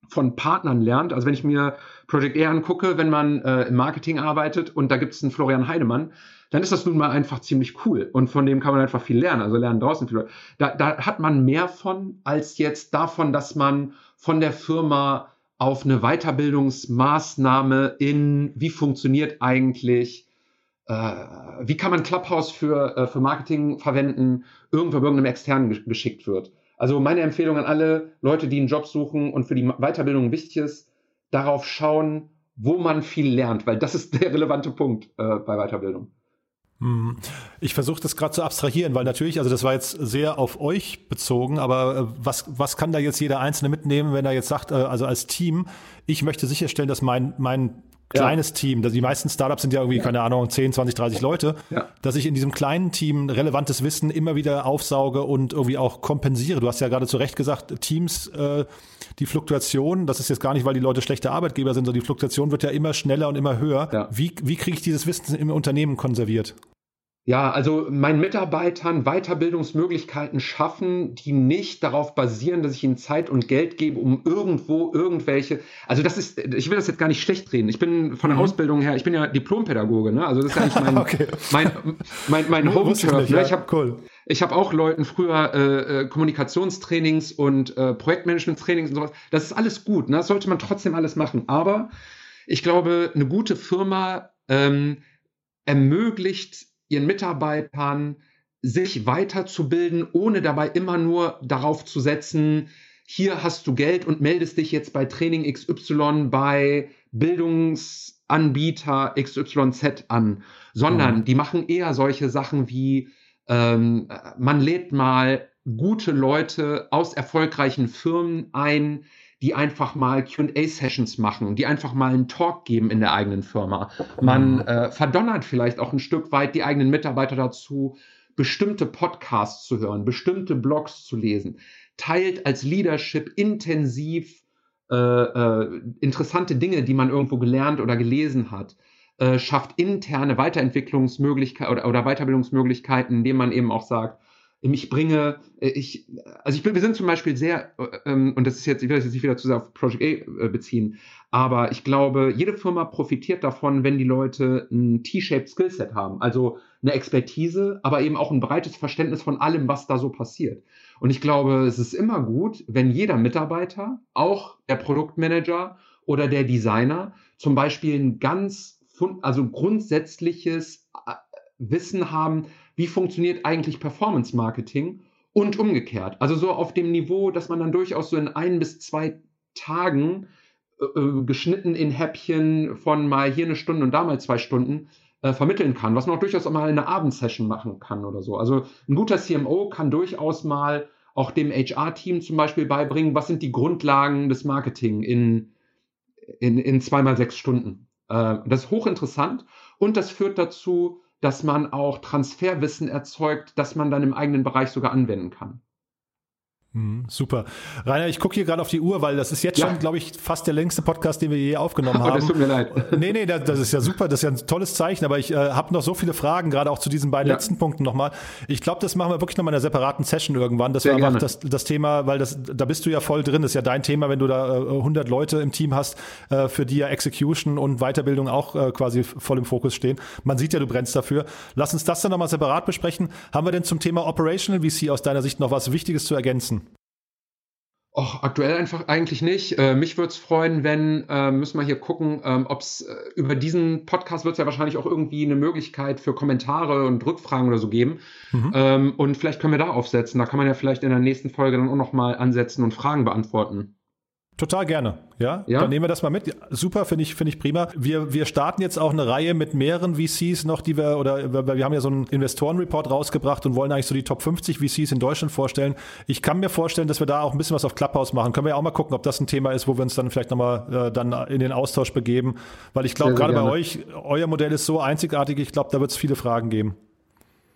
von Partnern lernt. Also wenn ich mir Project A angucke, wenn man äh, im Marketing arbeitet und da gibt es einen Florian Heinemann, dann ist das nun mal einfach ziemlich cool. Und von dem kann man einfach viel lernen. Also lernen draußen viel. Da, da hat man mehr von, als jetzt davon, dass man von der Firma auf eine Weiterbildungsmaßnahme in, wie funktioniert eigentlich, äh, wie kann man Clubhouse für, äh, für Marketing verwenden, irgendwo irgendeinem externen geschickt wird. Also meine Empfehlung an alle Leute, die einen Job suchen und für die Weiterbildung wichtig ist, darauf schauen, wo man viel lernt, weil das ist der relevante Punkt äh, bei Weiterbildung. Hm. Ich versuche das gerade zu abstrahieren, weil natürlich, also das war jetzt sehr auf euch bezogen, aber äh, was, was kann da jetzt jeder Einzelne mitnehmen, wenn er jetzt sagt, äh, also als Team, ich möchte sicherstellen, dass mein, mein kleines ja. Team, die meisten Startups sind ja irgendwie, ja. keine Ahnung, 10, 20, 30 Leute, ja. dass ich in diesem kleinen Team relevantes Wissen immer wieder aufsauge und irgendwie auch kompensiere. Du hast ja gerade zu Recht gesagt, Teams, äh, die Fluktuation, das ist jetzt gar nicht, weil die Leute schlechte Arbeitgeber sind, sondern die Fluktuation wird ja immer schneller und immer höher. Wie, wie kriege ich dieses Wissen im Unternehmen konserviert? Ja, also meinen Mitarbeitern Weiterbildungsmöglichkeiten schaffen, die nicht darauf basieren, dass ich ihnen Zeit und Geld gebe, um irgendwo irgendwelche. Also das ist, ich will das jetzt gar nicht schlecht reden. Ich bin von der mhm. Ausbildung her, ich bin ja Diplompädagoge, ne? Also das ist eigentlich mein okay. mein mein, mein Home-Turf. Ne? Ich habe cool. Ich habe auch Leuten früher äh, äh, Kommunikationstrainings und äh, Projektmanagement-Trainings und sowas. Das ist alles gut. Ne? Das sollte man trotzdem alles machen. Aber ich glaube, eine gute Firma ähm, ermöglicht ihren Mitarbeitern sich weiterzubilden, ohne dabei immer nur darauf zu setzen, hier hast du Geld und meldest dich jetzt bei Training XY bei Bildungsanbieter XYZ an, sondern mhm. die machen eher solche Sachen wie, ähm, man lädt mal gute Leute aus erfolgreichen Firmen ein, die einfach mal QA-Sessions machen, die einfach mal einen Talk geben in der eigenen Firma. Man mhm. äh, verdonnert vielleicht auch ein Stück weit die eigenen Mitarbeiter dazu, bestimmte Podcasts zu hören, bestimmte Blogs zu lesen, teilt als Leadership intensiv äh, äh, interessante Dinge, die man irgendwo gelernt oder gelesen hat, äh, schafft interne Weiterentwicklungsmöglichkeiten oder, oder Weiterbildungsmöglichkeiten, indem man eben auch sagt, ich bringe, äh, ich, also ich bin, wir sind zum Beispiel sehr, äh, ähm, und das ist jetzt, ich will das jetzt nicht wieder zu sehr auf Project A äh, beziehen, aber ich glaube, jede Firma profitiert davon, wenn die Leute ein T-shaped Skillset haben, also eine Expertise, aber eben auch ein breites Verständnis von allem, was da so passiert. Und ich glaube, es ist immer gut, wenn jeder Mitarbeiter, auch der Produktmanager oder der Designer, zum Beispiel ein ganz, also grundsätzliches Wissen haben, wie funktioniert eigentlich Performance Marketing und umgekehrt. Also so auf dem Niveau, dass man dann durchaus so in ein bis zwei Tagen äh, äh, geschnitten in Häppchen von mal hier eine Stunde und da mal zwei Stunden äh, vermitteln kann, was man auch durchaus auch mal in einer Abendsession machen kann oder so. Also ein guter CMO kann durchaus mal auch dem HR-Team zum Beispiel beibringen, was sind die Grundlagen des Marketing in, in, in zweimal sechs Stunden. Äh, das ist hochinteressant und das führt dazu, dass man auch Transferwissen erzeugt, das man dann im eigenen Bereich sogar anwenden kann. Mhm, super. Rainer, ich gucke hier gerade auf die Uhr, weil das ist jetzt ja. schon, glaube ich, fast der längste Podcast, den wir je aufgenommen haben. Oh, das tut mir leid. Nee, nee, das, das, ist ja super, das ist ja ein tolles Zeichen, aber ich äh, habe noch so viele Fragen, gerade auch zu diesen beiden ja. letzten Punkten nochmal. Ich glaube, das machen wir wirklich nochmal in einer separaten Session irgendwann. Das Sehr war einfach das, das Thema, weil das, da bist du ja voll drin, das ist ja dein Thema, wenn du da äh, 100 Leute im Team hast, äh, für die ja Execution und Weiterbildung auch äh, quasi voll im Fokus stehen. Man sieht ja, du brennst dafür. Lass uns das dann nochmal separat besprechen. Haben wir denn zum Thema Operational VC aus deiner Sicht noch was Wichtiges zu ergänzen? Och, aktuell einfach eigentlich nicht. Äh, mich würde es freuen, wenn, äh, müssen wir hier gucken, ähm, ob es äh, über diesen Podcast wird es ja wahrscheinlich auch irgendwie eine Möglichkeit für Kommentare und Rückfragen oder so geben. Mhm. Ähm, und vielleicht können wir da aufsetzen. Da kann man ja vielleicht in der nächsten Folge dann auch nochmal ansetzen und Fragen beantworten. Total gerne. Ja? ja, dann nehmen wir das mal mit. Super, finde ich, finde ich prima. Wir, wir starten jetzt auch eine Reihe mit mehreren VCs noch, die wir, oder wir haben ja so einen Investorenreport rausgebracht und wollen eigentlich so die Top 50 VCs in Deutschland vorstellen. Ich kann mir vorstellen, dass wir da auch ein bisschen was auf Clubhouse machen. Können wir ja auch mal gucken, ob das ein Thema ist, wo wir uns dann vielleicht nochmal äh, dann in den Austausch begeben. Weil ich glaube, gerade bei euch, euer Modell ist so einzigartig, ich glaube, da wird es viele Fragen geben.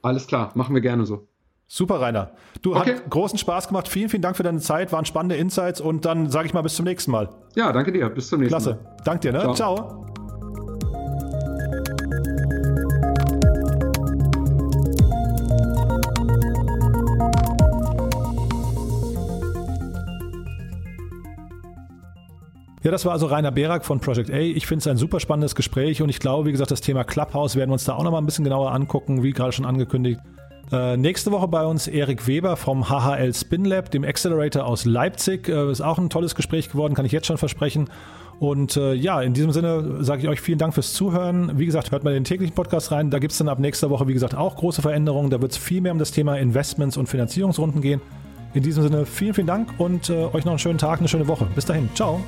Alles klar, machen wir gerne so. Super, Rainer. Du okay. hat großen Spaß gemacht. Vielen, vielen Dank für deine Zeit. Waren spannende Insights und dann sage ich mal bis zum nächsten Mal. Ja, danke dir. Bis zum nächsten Klasse. Mal. Klasse. Danke dir. Ne? Ciao. Ciao. Ja, das war also Rainer Berak von Project A. Ich finde es ein super spannendes Gespräch und ich glaube, wie gesagt, das Thema Clubhouse werden wir uns da auch noch mal ein bisschen genauer angucken, wie gerade schon angekündigt. Äh, nächste Woche bei uns Erik Weber vom HHL Spin Lab, dem Accelerator aus Leipzig. Äh, ist auch ein tolles Gespräch geworden, kann ich jetzt schon versprechen. Und äh, ja, in diesem Sinne sage ich euch vielen Dank fürs Zuhören. Wie gesagt, hört mal den täglichen Podcast rein. Da gibt es dann ab nächster Woche, wie gesagt, auch große Veränderungen. Da wird es viel mehr um das Thema Investments und Finanzierungsrunden gehen. In diesem Sinne vielen, vielen Dank und äh, euch noch einen schönen Tag, eine schöne Woche. Bis dahin. Ciao.